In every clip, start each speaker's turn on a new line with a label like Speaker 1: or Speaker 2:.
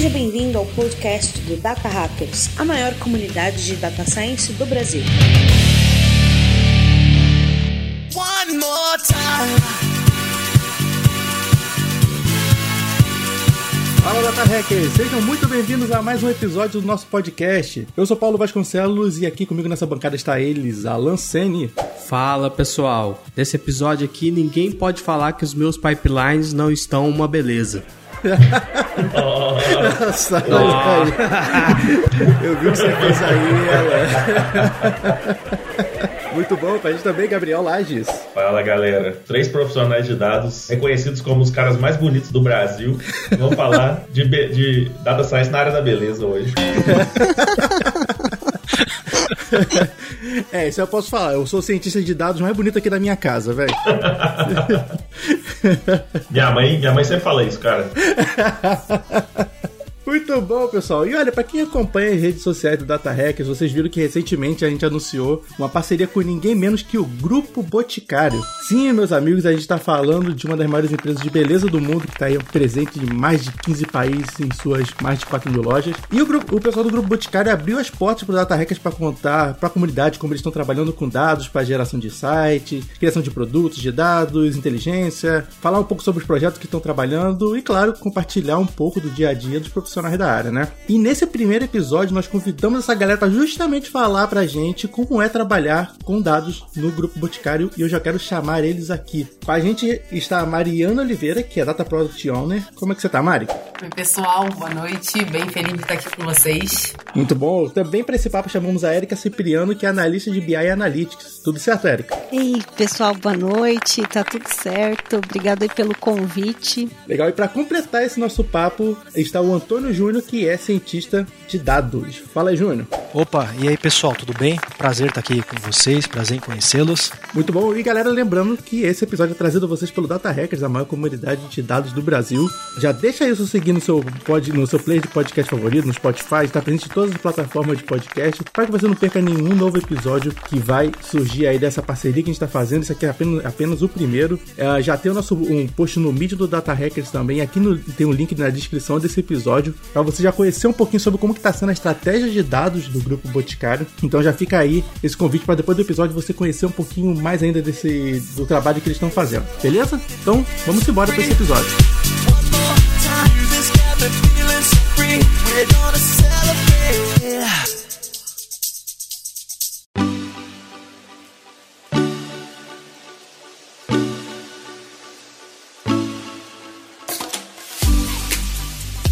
Speaker 1: Seja bem-vindo ao podcast do Data Hackers, a maior comunidade de data science do Brasil. One more time.
Speaker 2: Fala Data Hackers, sejam muito bem-vindos a mais um episódio do nosso podcast. Eu sou Paulo Vasconcelos e aqui comigo nessa bancada está eles, Alan Sene.
Speaker 3: Fala pessoal, nesse episódio aqui ninguém pode falar que os meus pipelines não estão uma beleza.
Speaker 2: Nossa, oh. Eu vi o que você fez aí, Alan. Muito bom, pra gente também, Gabriel Lages.
Speaker 4: Fala galera, três profissionais de dados reconhecidos como os caras mais bonitos do Brasil. Vamos falar de, de data science na área da beleza hoje.
Speaker 2: é, isso eu posso falar. Eu sou o cientista de dados mais bonito aqui da minha casa, velho.
Speaker 4: minha mãe, minha mãe sempre fala isso, cara.
Speaker 2: Muito bom, pessoal. E olha, para quem acompanha as redes sociais do Data Hackers, vocês viram que recentemente a gente anunciou uma parceria com ninguém menos que o Grupo Boticário. Sim, meus amigos, a gente está falando de uma das maiores empresas de beleza do mundo, que está aí presente em mais de 15 países, em suas mais de 4 mil lojas. E o, grupo, o pessoal do Grupo Boticário abriu as portas para o Data Hackers para contar para a comunidade como eles estão trabalhando com dados para geração de site, criação de produtos, de dados, inteligência, falar um pouco sobre os projetos que estão trabalhando e, claro, compartilhar um pouco do dia a dia dos profissionais profissionais da área, né? E nesse primeiro episódio nós convidamos essa galera para justamente falar pra gente como é trabalhar com dados no grupo Boticário e eu já quero chamar eles aqui. Com a gente está a Mariana Oliveira, que é Data Product Owner. Como é que você tá, Mari?
Speaker 5: Oi, pessoal, boa noite. Bem feliz de estar aqui com vocês.
Speaker 2: Muito bom. Também para esse papo chamamos a Erika Cipriano, que é analista de BI Analytics. Tudo certo, Erika?
Speaker 6: Ei, pessoal, boa noite. Tá tudo certo. Obrigado aí pelo convite.
Speaker 2: Legal. E para completar esse nosso papo, está o Antônio Júnior, que é cientista de dados. Fala aí, Júnior.
Speaker 7: Opa, e aí pessoal, tudo bem? Prazer estar aqui com vocês, prazer em conhecê-los.
Speaker 2: Muito bom. E galera, lembrando que esse episódio é trazido a vocês pelo Data Hackers, a maior comunidade de dados do Brasil. Já deixa isso seguir no seu, pod, no seu player de podcast favorito, no Spotify, está presente em todas as plataformas de podcast, para que você não perca nenhum novo episódio que vai surgir aí dessa parceria que a gente está fazendo. Isso aqui é apenas, apenas o primeiro. É, já tem o nosso um post no mídia do Data Hackers também. Aqui no, tem um link na descrição desse episódio para você já conhecer um pouquinho sobre como está sendo a estratégia de dados do grupo Boticário. Então já fica aí esse convite para depois do episódio você conhecer um pouquinho mais ainda desse do trabalho que eles estão fazendo. Beleza? Então vamos embora para esse episódio. We're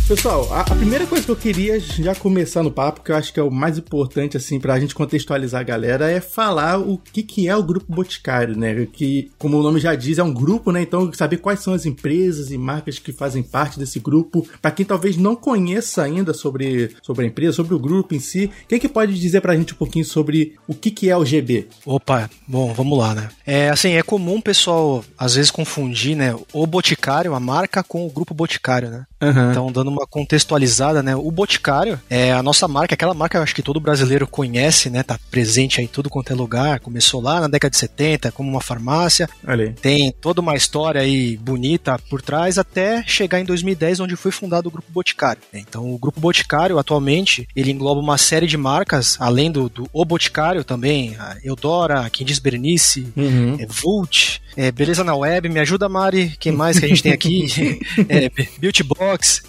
Speaker 2: Pessoal, a, a, primeira coisa que eu queria já começar no papo, que eu acho que é o mais importante, assim, pra gente contextualizar a galera, é falar o que, que é o Grupo Boticário, né? Que, como o nome já diz, é um grupo, né? Então, saber quais são as empresas e marcas que fazem parte desse grupo. Para quem talvez não conheça ainda sobre, sobre a empresa, sobre o grupo em si, quem que pode dizer pra gente um pouquinho sobre o que, que é o GB?
Speaker 7: Opa, bom, vamos lá, né? É, assim, é comum o pessoal, às vezes, confundir, né? O Boticário, a marca, com o Grupo Boticário, né? Uhum. Então, dando uma uma contextualizada, né? O Boticário é a nossa marca, aquela marca que eu acho que todo brasileiro conhece, né? Tá presente aí em tudo quanto é lugar. Começou lá na década de 70 como uma farmácia. Ali. Tem toda uma história aí bonita por trás até chegar em 2010 onde foi fundado o Grupo Boticário. Então o Grupo Boticário atualmente ele engloba uma série de marcas, além do, do O Boticário também, a Eudora, quem diz Berenice, uhum. é, Vult, é, Beleza na Web, me ajuda Mari, quem mais que a gente tem aqui? é, Beauty Box.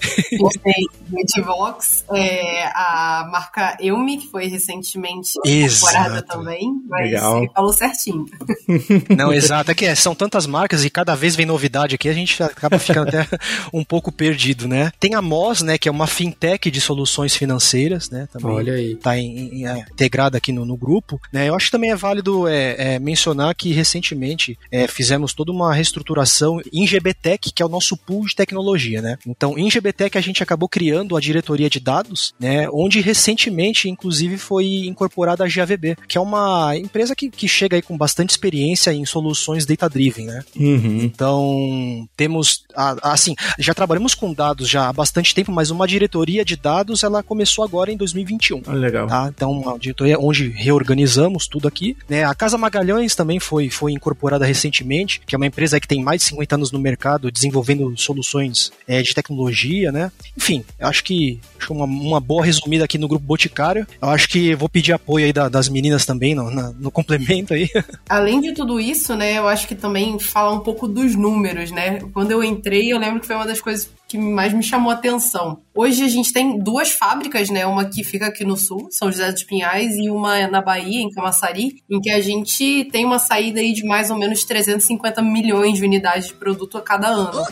Speaker 5: Gostei. Multivox, é, a marca Eumi, que foi recentemente incorporada também, mas Legal. falou certinho.
Speaker 7: Não, exato. É que é, são tantas marcas e cada vez vem novidade aqui, a gente acaba ficando até um pouco perdido, né? Tem a MOS, né, que é uma fintech de soluções financeiras, né? Também Olha aí. Tá em, em, é, integrada aqui no, no, grupo. Né? Eu acho que também é válido é, é mencionar que recentemente é, fizemos toda uma reestruturação em GBTech, que é o nosso pool de tecnologia, né? Então, em GBTech a gente acabou criando a diretoria de dados, né, onde recentemente, inclusive, foi incorporada a GAVB, que é uma empresa que, que chega aí com bastante experiência em soluções data-driven, né? Uhum. Então, temos, assim, já trabalhamos com dados já há bastante tempo, mas uma diretoria de dados, ela começou agora em 2021. Ah,
Speaker 2: legal.
Speaker 7: Tá? Então, uma diretoria onde reorganizamos tudo aqui, né? A Casa Magalhães também foi, foi incorporada recentemente, que é uma empresa que tem mais de 50 anos no mercado, desenvolvendo soluções é, de tecnologia, né? Enfim, eu acho que acho uma, uma boa resumida aqui no grupo Boticário. Eu acho que vou pedir apoio aí da, das meninas também no, na, no complemento aí.
Speaker 5: Além de tudo isso, né, eu acho que também fala um pouco dos números, né? Quando eu entrei, eu lembro que foi uma das coisas que mais me chamou a atenção. Hoje a gente tem duas fábricas, né? Uma que fica aqui no sul, São José dos Pinhais, e uma na Bahia, em Camaçari, em que a gente tem uma saída aí de mais ou menos 350 milhões de unidades de produto a cada ano.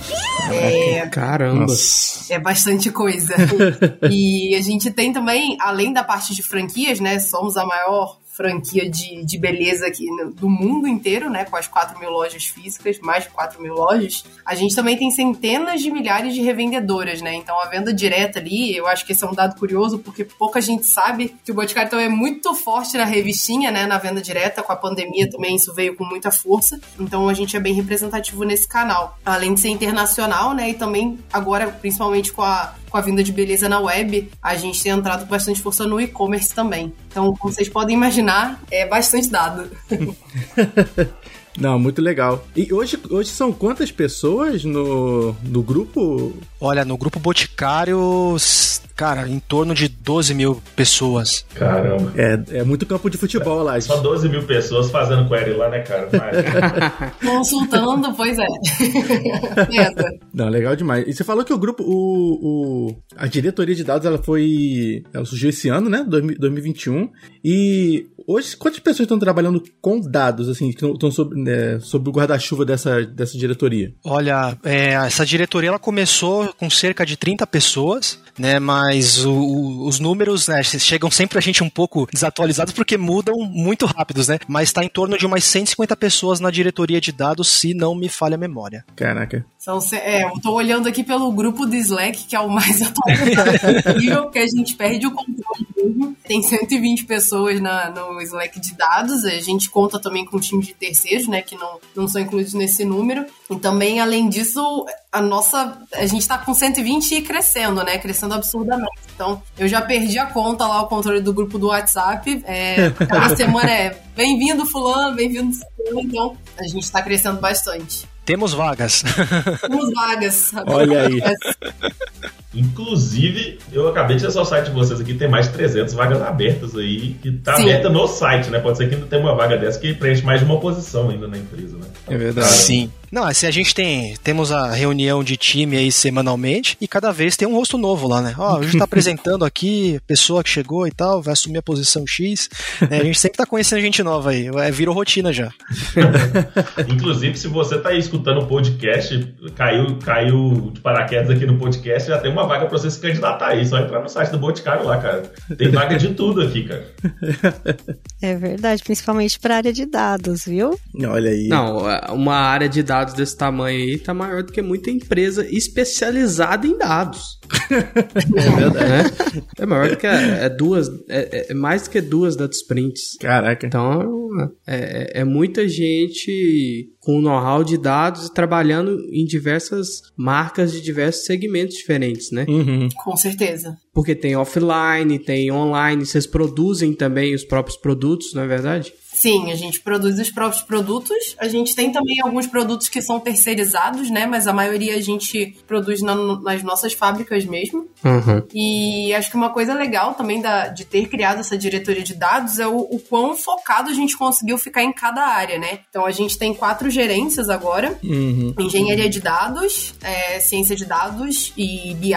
Speaker 3: É, Caramba!
Speaker 5: É bastante coisa. e a gente tem também, além da parte de franquias, né? Somos a maior franquia de, de beleza aqui no, do mundo inteiro, né? Com as 4 mil lojas físicas, mais de 4 mil lojas. A gente também tem centenas de milhares de revendedoras, né? Então a venda direta ali, eu acho que esse é um dado curioso, porque pouca gente sabe que o Boticário também é muito forte na revistinha, né? Na venda direta, com a pandemia também isso veio com muita força. Então a gente é bem representativo nesse canal. Além de ser internacional, né? E também agora, principalmente com a com a vinda de beleza na web, a gente tem entrado com bastante força no e-commerce também. Então, como vocês podem imaginar, é bastante dado.
Speaker 2: Não, muito legal. E hoje, hoje são quantas pessoas no, no grupo?
Speaker 7: Olha, no grupo Boticários cara, em torno de 12 mil pessoas.
Speaker 4: Caramba.
Speaker 2: É, é muito campo de futebol lá.
Speaker 4: Só 12 mil pessoas fazendo query lá, né, cara?
Speaker 5: Consultando, pois é.
Speaker 2: Não, legal demais. E você falou que o grupo, o, o, a diretoria de dados, ela foi. Ela surgiu esse ano, né? 2021. E hoje, quantas pessoas estão trabalhando com dados, assim, que estão sob, né, sob o guarda-chuva dessa, dessa diretoria?
Speaker 7: Olha, é, essa diretoria ela começou com cerca de 30 pessoas, né? Mas o, o, os números né, chegam sempre a gente um pouco desatualizados porque mudam muito rápidos, né? Mas está em torno de umas 150 pessoas na diretoria de dados, se não me falha a memória.
Speaker 2: Caraca.
Speaker 5: São, é, eu tô olhando aqui pelo grupo do Slack, que é o mais atualizado porque a gente perde o controle mesmo. Tem 120 pessoas na, no Slack de dados, a gente conta também com time de terceiros, né, que não, não são incluídos nesse número. E também, além disso, a nossa. A gente tá com 120 e crescendo, né? Crescendo absurdamente. Então, eu já perdi a conta lá, o controle do grupo do WhatsApp. É, cada semana é bem-vindo, Fulano, bem-vindo, Fulano. Então, a gente tá crescendo bastante.
Speaker 7: Temos vagas.
Speaker 5: Temos vagas.
Speaker 2: Olha aí.
Speaker 4: Inclusive, eu acabei de acessar o site de vocês aqui, tem mais de 300 vagas abertas aí, que tá Sim. aberta no site, né? Pode ser que ainda tenha uma vaga dessa que preenche mais de uma posição ainda na empresa, né?
Speaker 2: É verdade.
Speaker 7: Sim. Não, assim, a gente tem, temos a reunião de time aí semanalmente e cada vez tem um rosto novo lá, né? Ó, oh, a gente tá apresentando aqui, pessoa que chegou e tal, vai assumir a posição X. É, a gente sempre tá conhecendo gente nova aí, é, virou rotina já.
Speaker 4: Inclusive, se você tá aí escutando o podcast, caiu, caiu de paraquedas aqui no podcast, já tem uma vaga pra você se candidatar aí, só entrar no site do Boticário lá, cara. Tem vaga de tudo aqui, cara.
Speaker 6: É verdade, principalmente pra área de dados, viu?
Speaker 2: Olha aí.
Speaker 3: Não, é, uma área de dados dados desse tamanho aí tá maior do que muita empresa especializada em dados. é verdade. Né? É maior do que é, duas, é, é, mais do que duas data sprints.
Speaker 2: Caraca.
Speaker 3: Então é, é, é muita gente com know-how de dados e trabalhando em diversas marcas de diversos segmentos diferentes, né?
Speaker 2: Uhum.
Speaker 5: Com certeza.
Speaker 3: Porque tem offline, tem online, vocês produzem também os próprios produtos, não é verdade?
Speaker 5: Sim, a gente produz os próprios produtos. A gente tem também alguns produtos que são terceirizados, né? Mas a maioria a gente produz na, nas nossas fábricas mesmo.
Speaker 3: Uhum.
Speaker 5: E acho que uma coisa legal também da, de ter criado essa diretoria de dados é o, o quão focado a gente conseguiu ficar em cada área, né? Então a gente tem quatro gerências agora:
Speaker 2: uhum.
Speaker 5: engenharia de dados, é, ciência de dados e BI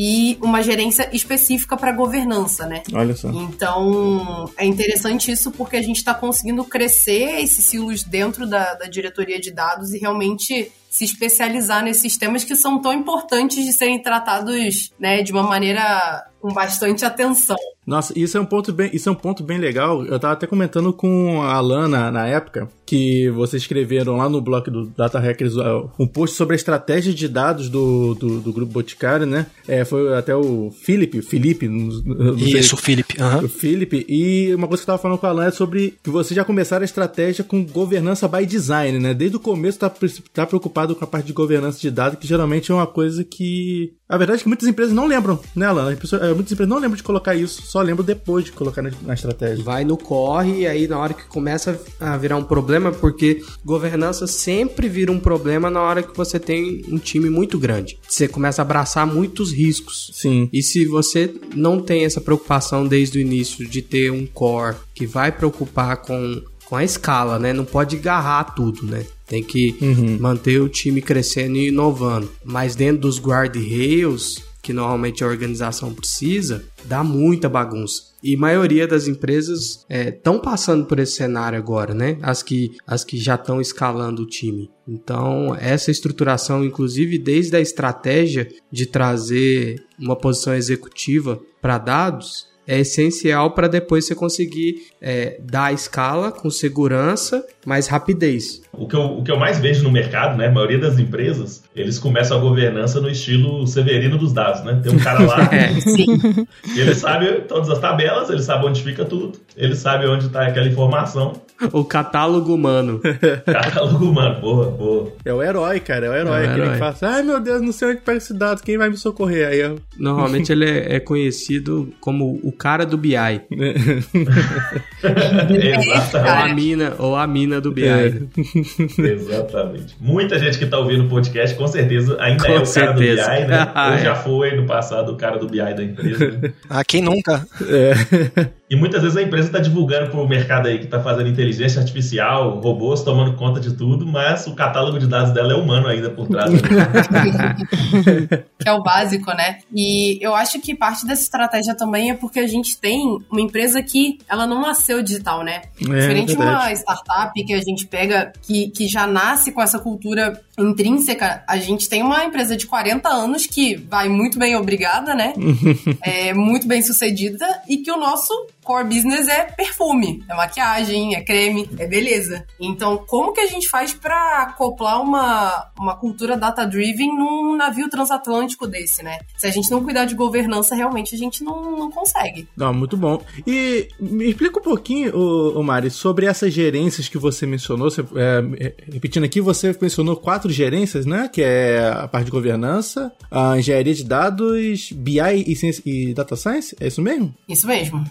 Speaker 5: e uma gerência específica para governança, né?
Speaker 2: Olha só.
Speaker 5: Então, é interessante isso porque a gente está conseguindo crescer esses silos dentro da, da diretoria de dados e realmente se especializar nesses temas que são tão importantes de serem tratados né, de uma maneira com bastante atenção.
Speaker 2: Nossa, isso é um ponto bem, isso é um ponto bem legal. Eu tava até comentando com a Alana na época que vocês escreveram lá no blog do Data Hackers uh, um post sobre a estratégia de dados do, do, do grupo Boticário, né? É, foi até o Felipe, Felipe,
Speaker 7: Isso, o Felipe. Uhum.
Speaker 2: O Felipe. E uma coisa que eu tava falando com a Alana é sobre que vocês já começaram a estratégia com governança by design, né? Desde o começo tá, tá preocupado com a parte de governança de dados, que geralmente é uma coisa que a verdade é que muitas empresas não lembram, né, Alana? é, muitas empresas não lembram de colocar isso, só lembram depois de colocar na, na estratégia.
Speaker 3: Vai no corre e aí na hora que começa a virar um problema, porque governança sempre vira um problema na hora que você tem um time muito grande. Você começa a abraçar muitos riscos.
Speaker 2: Sim.
Speaker 3: E se você não tem essa preocupação desde o início de ter um core que vai preocupar com com a escala, né? Não pode agarrar tudo, né? Tem que uhum. manter o time crescendo e inovando. Mas dentro dos guardrails, que normalmente a organização precisa, dá muita bagunça. E maioria das empresas estão é, passando por esse cenário agora, né? As que, as que já estão escalando o time. Então, essa estruturação, inclusive desde a estratégia de trazer uma posição executiva para dados, é essencial para depois você conseguir é, dar a escala com segurança, mais rapidez.
Speaker 4: O que, eu, o que eu mais vejo no mercado, né? A maioria das empresas, eles começam a governança no estilo Severino dos dados, né? Tem um cara lá, é. ele sabe todas as tabelas, ele sabe onde fica tudo, ele sabe onde está aquela informação.
Speaker 3: O catálogo humano.
Speaker 4: catálogo humano, boa, boa.
Speaker 2: É o herói, cara, é o herói. É o herói. que fala assim, ai meu Deus, não sei onde pega esse dado, quem vai me socorrer? Aí eu...
Speaker 3: Normalmente ele é, é conhecido como o cara do BI.
Speaker 4: Exatamente.
Speaker 3: Ou a mina, ou a mina do BI. É.
Speaker 4: Exatamente. Muita gente que está ouvindo o podcast, com certeza, ainda com é o certeza. cara do BI, né? Ou já foi no passado o cara do BI da empresa.
Speaker 7: ah, quem nunca?
Speaker 4: É. E muitas vezes a empresa está divulgando para o mercado aí que está fazendo inteligência artificial, robôs tomando conta de tudo, mas o catálogo de dados dela é humano ainda por trás. Né?
Speaker 5: que é o básico, né? E eu acho que parte dessa estratégia também é porque a gente tem uma empresa que ela não nasceu digital, né? É, Diferente de uma startup que a gente pega que, que já nasce com essa cultura intrínseca, a gente tem uma empresa de 40 anos que vai muito bem obrigada, né? é muito bem sucedida e que o nosso core business é perfume, é maquiagem, é creme, é beleza. Então, como que a gente faz para acoplar uma, uma cultura data-driven num navio transatlântico desse, né? Se a gente não cuidar de governança, realmente a gente não, não consegue.
Speaker 2: Não, muito bom. E me explica um pouquinho, ô, ô Mari, sobre essas gerências que você mencionou. Você, é, repetindo aqui, você mencionou quatro gerências, né? Que é a parte de governança, a engenharia de dados, BI e, e data science. É isso mesmo?
Speaker 5: Isso mesmo.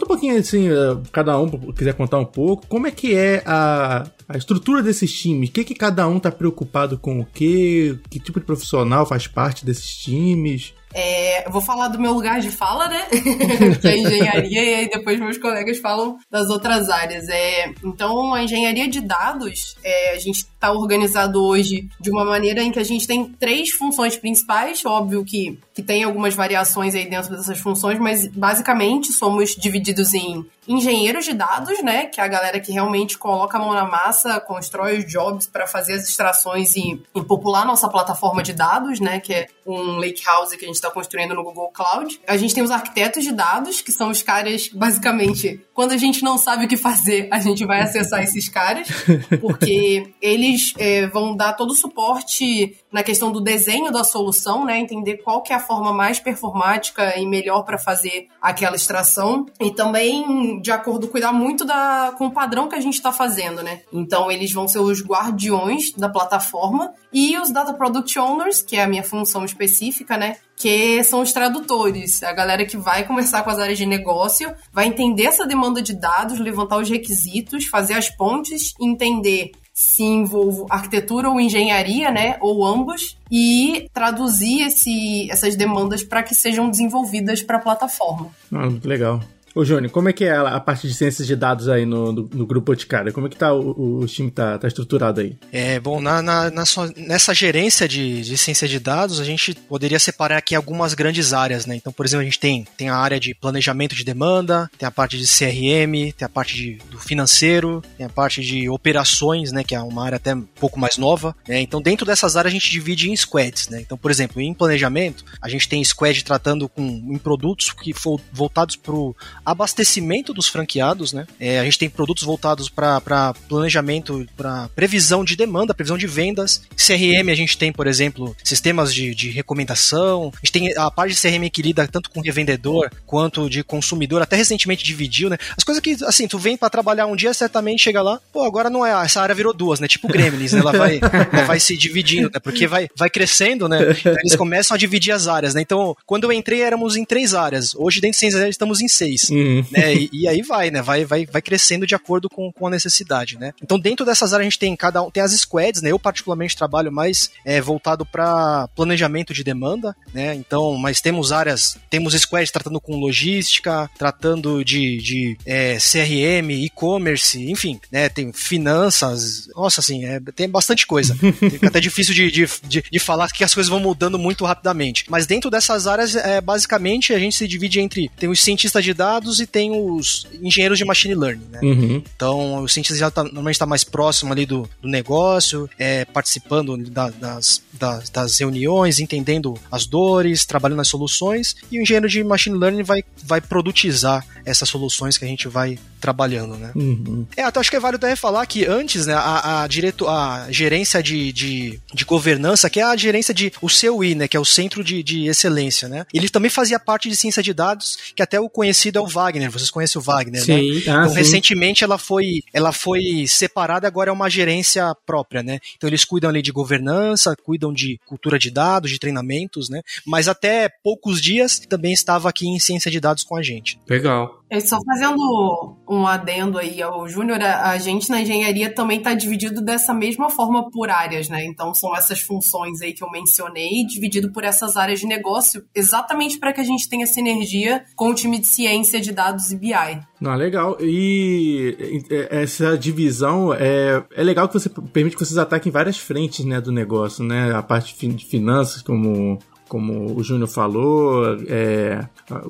Speaker 2: Conta um pouquinho, assim, eh, cada um quiser contar um pouco, como é que é a, a estrutura desses times? O que, que cada um tá preocupado com o quê? Que tipo de profissional faz parte desses times?
Speaker 5: É, eu vou falar do meu lugar de fala, né? que é engenharia, e aí depois meus colegas falam das outras áreas. É, então, a engenharia de dados, é, a gente está organizado hoje de uma maneira em que a gente tem três funções principais. Óbvio que, que tem algumas variações aí dentro dessas funções, mas basicamente somos divididos em engenheiros de dados, né? Que é a galera que realmente coloca a mão na massa, constrói os jobs para fazer as extrações e, e popular nossa plataforma de dados, né? Que é um lakehouse que a gente está construindo no Google Cloud. A gente tem os arquitetos de dados, que são os caras, basicamente, quando a gente não sabe o que fazer, a gente vai acessar esses caras, porque eles é, vão dar todo o suporte na questão do desenho da solução, né? Entender qual que é a forma mais performática e melhor para fazer aquela extração. E também, de acordo, cuidar muito da, com o padrão que a gente está fazendo, né? Então, eles vão ser os guardiões da plataforma e os Data Product Owners, que é a minha função específica, né? Que são os tradutores, a galera que vai conversar com as áreas de negócio, vai entender essa demanda de dados, levantar os requisitos, fazer as pontes, entender se envolve arquitetura ou engenharia, né, ou ambos, e traduzir esse, essas demandas para que sejam desenvolvidas para a plataforma.
Speaker 2: Ah, legal. Ô, Johnny, como é que é a parte de ciências de dados aí no, no, no grupo Boticário? Como é que tá o, o time tá, tá estruturado aí?
Speaker 7: É, bom, na, na, na nessa gerência de, de ciência de dados, a gente poderia separar aqui algumas grandes áreas, né? Então, por exemplo, a gente tem, tem a área de planejamento de demanda, tem a parte de CRM, tem a parte de, do financeiro, tem a parte de operações, né? Que é uma área até um pouco mais nova, né? Então, dentro dessas áreas, a gente divide em squads, né? Então, por exemplo, em planejamento, a gente tem squad tratando com em produtos que for voltados para abastecimento dos franqueados, né? É, a gente tem produtos voltados para planejamento, para previsão de demanda, previsão de vendas. CRM a gente tem, por exemplo, sistemas de, de recomendação. A gente tem a parte de CRM que lida tanto com revendedor quanto de consumidor. Até recentemente dividiu, né? As coisas que, assim, tu vem para trabalhar um dia, certamente chega lá, pô, agora não é, essa área virou duas, né? Tipo Gremlins, né? Ela vai, ela vai se dividindo, né? Porque vai, vai crescendo, né? Então eles começam a dividir as áreas, né? Então, quando eu entrei, éramos em três áreas. Hoje, dentro de seis áreas, estamos em seis. Uhum. Né? E, e, aí vai, né? Vai, vai, vai crescendo de acordo com, com a necessidade, né? Então, dentro dessas áreas, a gente tem cada um, tem as squads, né? Eu, particularmente, trabalho mais é, voltado para planejamento de demanda, né? Então, mas temos áreas, temos squads tratando com logística, tratando de, de é, CRM, e-commerce, enfim, né? Tem finanças, nossa, assim, é, tem bastante coisa. Fica até difícil de, de, de, de falar que as coisas vão mudando muito rapidamente. Mas dentro dessas áreas, é, basicamente, a gente se divide entre tem os cientistas de dados e tem os engenheiros de machine learning, né? Uhum. Então, o cientista dados tá, normalmente está mais próximo ali do, do negócio, é, participando da, das, das, das, reuniões, entendendo as dores, trabalhando nas soluções, e o engenheiro de machine learning vai, vai produtizar essas soluções que a gente vai trabalhando, né? Uhum. É, até acho que é válido até falar que antes, né, a, a, direto, a gerência de, de, de, governança, que é a gerência de o CUI, né, que é o Centro de, de Excelência, né? Ele também fazia parte de ciência de dados, que até o conhecido é o Wagner, vocês conhecem o Wagner,
Speaker 3: sim.
Speaker 7: né?
Speaker 3: Ah,
Speaker 7: então,
Speaker 3: sim.
Speaker 7: recentemente ela foi, ela foi separada, agora é uma gerência própria, né? Então eles cuidam ali de governança, cuidam de cultura de dados, de treinamentos, né? Mas até poucos dias também estava aqui em ciência de dados com a gente.
Speaker 3: Legal.
Speaker 5: É só fazendo um adendo aí ao Júnior, a gente na engenharia também está dividido dessa mesma forma por áreas, né? Então são essas funções aí que eu mencionei, dividido por essas áreas de negócio, exatamente para que a gente tenha sinergia com o time de ciência de dados e BI.
Speaker 2: Não, legal. E essa divisão é, é legal que você permite que vocês ataquem várias frentes né, do negócio, né? A parte de finanças, como como o Júnior falou, é,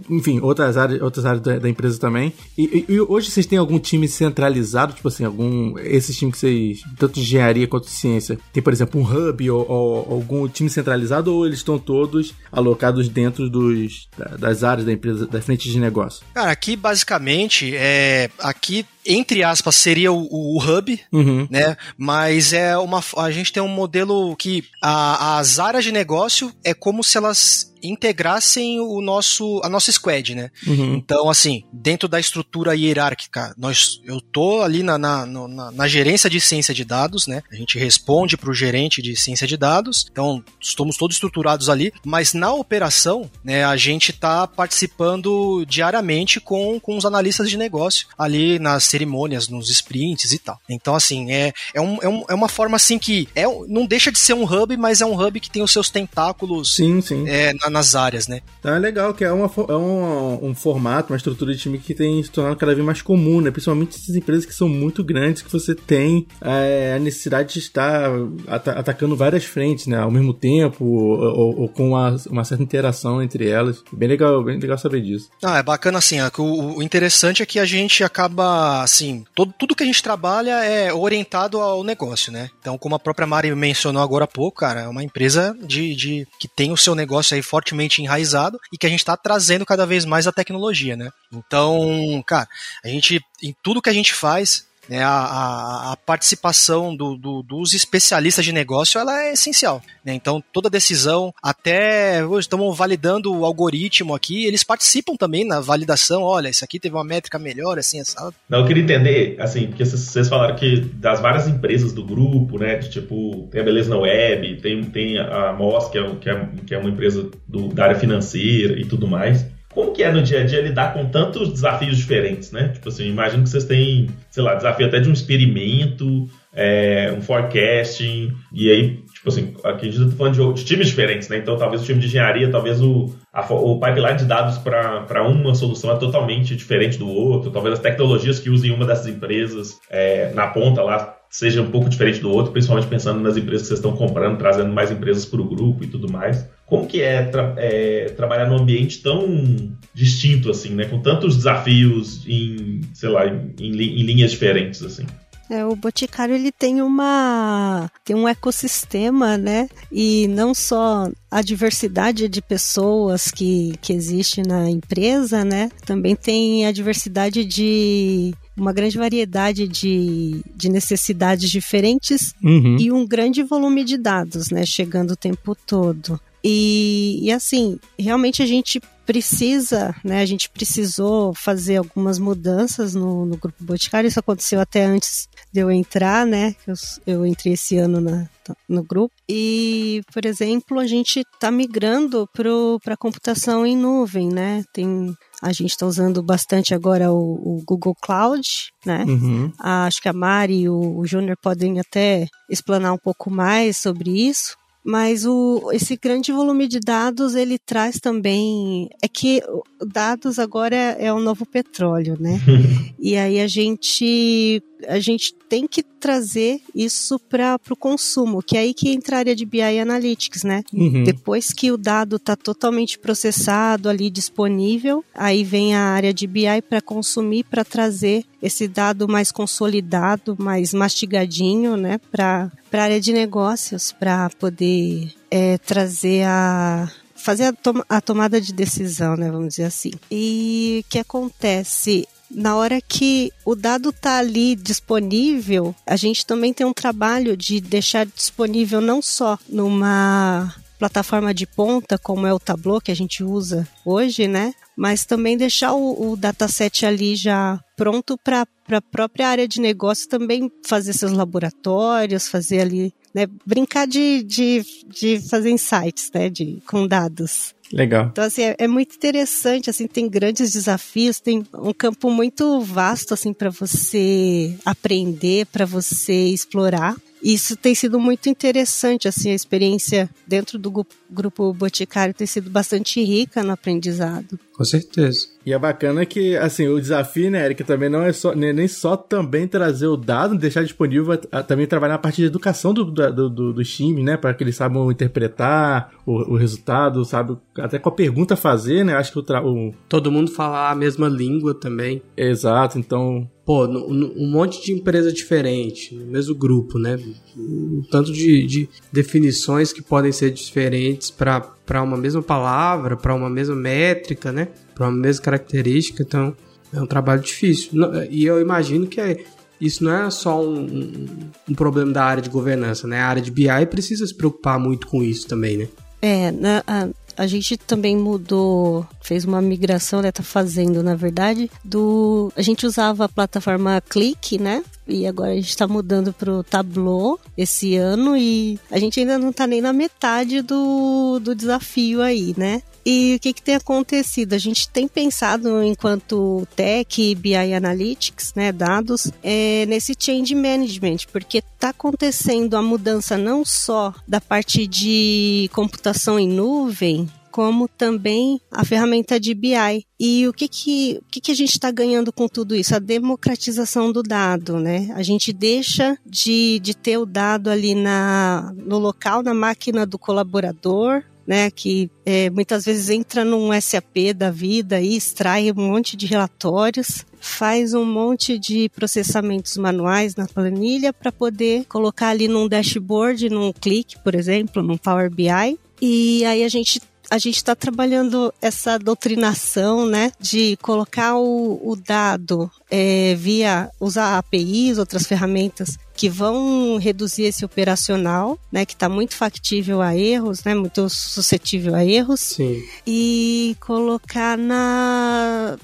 Speaker 2: enfim, outras áreas, outras áreas da, da empresa também. E, e, hoje vocês têm algum time centralizado, tipo assim, algum esses times que vocês, tanto de engenharia quanto de ciência, tem por exemplo um hub ou, ou algum time centralizado ou eles estão todos alocados dentro dos, das áreas da empresa, das frentes de negócio?
Speaker 7: Cara, aqui basicamente é aqui entre aspas, seria o, o hub, uhum. né? Mas é uma. A gente tem um modelo que a, as áreas de negócio é como se elas integrassem o nosso a nossa squad, né? Uhum. Então, assim, dentro da estrutura hierárquica, nós eu tô ali na, na, na, na gerência de ciência de dados, né? A gente responde para o gerente de ciência de dados, então estamos todos estruturados ali, mas na operação, né, a gente está participando diariamente com, com os analistas de negócio ali nas cerimônias, nos sprints e tal. Então, assim, é, é, um, é, um, é uma forma assim que é, não deixa de ser um hub, mas é um hub que tem os seus tentáculos
Speaker 2: sim, sim.
Speaker 7: É, na, nas áreas, né?
Speaker 2: Então é legal que é, uma, é um, um formato, uma estrutura de time que tem se tornado cada vez mais comum, né? Principalmente essas empresas que são muito grandes, que você tem é, a necessidade de estar at atacando várias frentes, né? Ao mesmo tempo, ou, ou com uma, uma, certa interação entre elas. Bem legal, bem legal saber disso.
Speaker 7: Ah, é bacana assim. É o, o interessante é que a gente acaba, assim, todo, tudo que a gente trabalha é orientado ao negócio, né? Então, como a própria Mari mencionou agora há pouco, cara, é uma empresa de, de que tem o seu negócio aí fortemente enraizado e que a gente está trazendo cada vez mais a tecnologia, né? Então, cara, a gente, em tudo que a gente faz, né, a, a, a, participação do, do, dos especialistas de negócio ela é essencial. Né? Então, toda decisão, até hoje estamos validando o algoritmo aqui, eles participam também na validação. Olha, isso aqui teve uma métrica melhor, assim, essa.
Speaker 4: Não, eu queria entender, assim, porque vocês falaram que das várias empresas do grupo, né, de tipo, tem a Beleza na Web, tem, tem a Moss, que é, que é, que é uma empresa do, da área financeira e tudo mais. Como que é no dia a dia lidar com tantos desafios diferentes, né? Tipo assim, imagino que vocês têm, sei lá, desafio até de um experimento, é, um forecasting, e aí, tipo assim, aqui a gente tá falando de, de, times diferentes, né? Então talvez o time de engenharia, talvez o, a, o pipeline de dados para uma solução é totalmente diferente do outro, talvez as tecnologias que usem uma dessas empresas é, na ponta lá seja um pouco diferente do outro, principalmente pensando nas empresas que vocês estão comprando, trazendo mais empresas para o grupo e tudo mais. Como que é, tra é, trabalhar num ambiente tão distinto assim, né, com tantos desafios em, sei lá, em, em, em linhas diferentes assim?
Speaker 6: É, o Boticário ele tem uma tem um ecossistema, né? E não só a diversidade de pessoas que, que existe na empresa, né? Também tem a diversidade de uma grande variedade de, de necessidades diferentes uhum. e um grande volume de dados, né? Chegando o tempo todo. E, e assim, realmente a gente precisa, né? A gente precisou fazer algumas mudanças no, no grupo Boticário. Isso aconteceu até antes de eu entrar, né? Eu, eu entrei esse ano na, no grupo. E, por exemplo, a gente está migrando para a computação em nuvem, né? Tem a gente está usando bastante agora o, o Google Cloud, né? Uhum. A, acho que a Mari e o, o Júnior podem até explanar um pouco mais sobre isso. Mas o, esse grande volume de dados ele traz também é que dados agora é, é o novo petróleo, né? e aí a gente a gente tem que trazer isso para o consumo, que é aí que entra a área de BI Analytics, né? Uhum. Depois que o dado está totalmente processado ali disponível, aí vem a área de BI para consumir, para trazer esse dado mais consolidado, mais mastigadinho, né? Para a área de negócios, para poder é, trazer a fazer a, tom a, tomada de decisão, né, vamos dizer assim. E o que acontece? na hora que o dado está ali disponível, a gente também tem um trabalho de deixar disponível não só numa plataforma de ponta, como é o Tableau que a gente usa hoje, né? Mas também deixar o, o dataset ali já pronto para a própria área de negócio também fazer seus laboratórios, fazer ali, né? Brincar de, de, de fazer insights, né? De, com dados.
Speaker 2: Legal.
Speaker 6: Então, assim, é, é, muito interessante, assim, tem grandes desafios, tem um campo muito vasto, assim, para você aprender, para você explorar. Isso tem sido muito interessante, assim, a experiência dentro do grupo Boticário tem sido bastante rica no aprendizado.
Speaker 3: Com certeza.
Speaker 2: E é bacana que, assim, o desafio, né, Eric, também não é só, nem só também trazer o dado, deixar disponível, a, também trabalhar na parte de educação do, do, do, do time, né, para que eles saibam interpretar o, o resultado, sabe, até com a pergunta fazer, né, acho que o, tra... o...
Speaker 3: Todo mundo falar a mesma língua também.
Speaker 2: Exato, então
Speaker 3: pô, um monte de empresa diferente, no mesmo grupo, né? Um tanto de, de definições que podem ser diferentes para uma mesma palavra, para uma mesma métrica, né? Para uma mesma característica, então é um trabalho difícil. E eu imagino que é, isso não é só um, um, um, problema da área de governança, né? A área de BI precisa se preocupar muito com isso também, né?
Speaker 6: É, na, a, a gente também mudou, fez uma migração, né? Tá fazendo, na verdade, do. A gente usava a plataforma Click, né? E agora a gente está mudando pro Tableau esse ano e a gente ainda não tá nem na metade do, do desafio aí, né? E o que, que tem acontecido? A gente tem pensado, enquanto Tech, BI Analytics, né, dados, é, nesse change management, porque está acontecendo a mudança não só da parte de computação em nuvem, como também a ferramenta de BI. E o que que, o que, que a gente está ganhando com tudo isso? A democratização do dado, né? A gente deixa de, de ter o dado ali na, no local, na máquina do colaborador, né, que é, muitas vezes entra num SAP da vida e extrai um monte de relatórios, faz um monte de processamentos manuais na planilha para poder colocar ali num dashboard, num clique, por exemplo, num Power BI. E aí a gente a gente está trabalhando essa doutrinação, né, de colocar o, o dado é, via usar APIs, outras ferramentas que vão reduzir esse operacional, né, que está muito factível a erros, né, muito suscetível a erros,
Speaker 3: Sim.
Speaker 6: e colocar na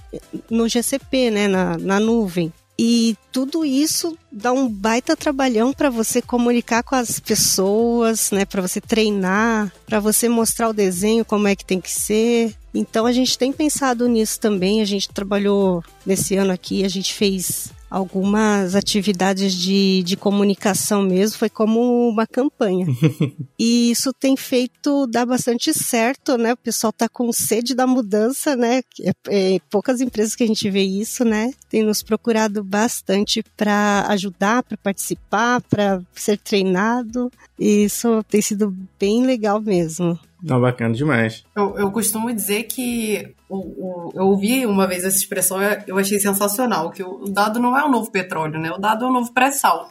Speaker 6: no GCP, né, na, na nuvem. E tudo isso dá um baita trabalhão para você comunicar com as pessoas, né, para você treinar, para você mostrar o desenho como é que tem que ser. Então a gente tem pensado nisso também. A gente trabalhou nesse ano aqui, a gente fez algumas atividades de, de comunicação mesmo, foi como uma campanha. e isso tem feito dar bastante certo, né? O pessoal tá com sede da mudança, né? É, é, poucas empresas que a gente vê isso, né? Tem nos procurado bastante para ajudar, para participar, para ser treinado. E isso tem sido bem legal mesmo
Speaker 2: Não, bacana demais.
Speaker 5: Eu, eu costumo dizer que o, o, eu ouvi uma vez essa expressão, eu achei sensacional, que o dado não é o novo petróleo, né? O dado é o novo pré-sal.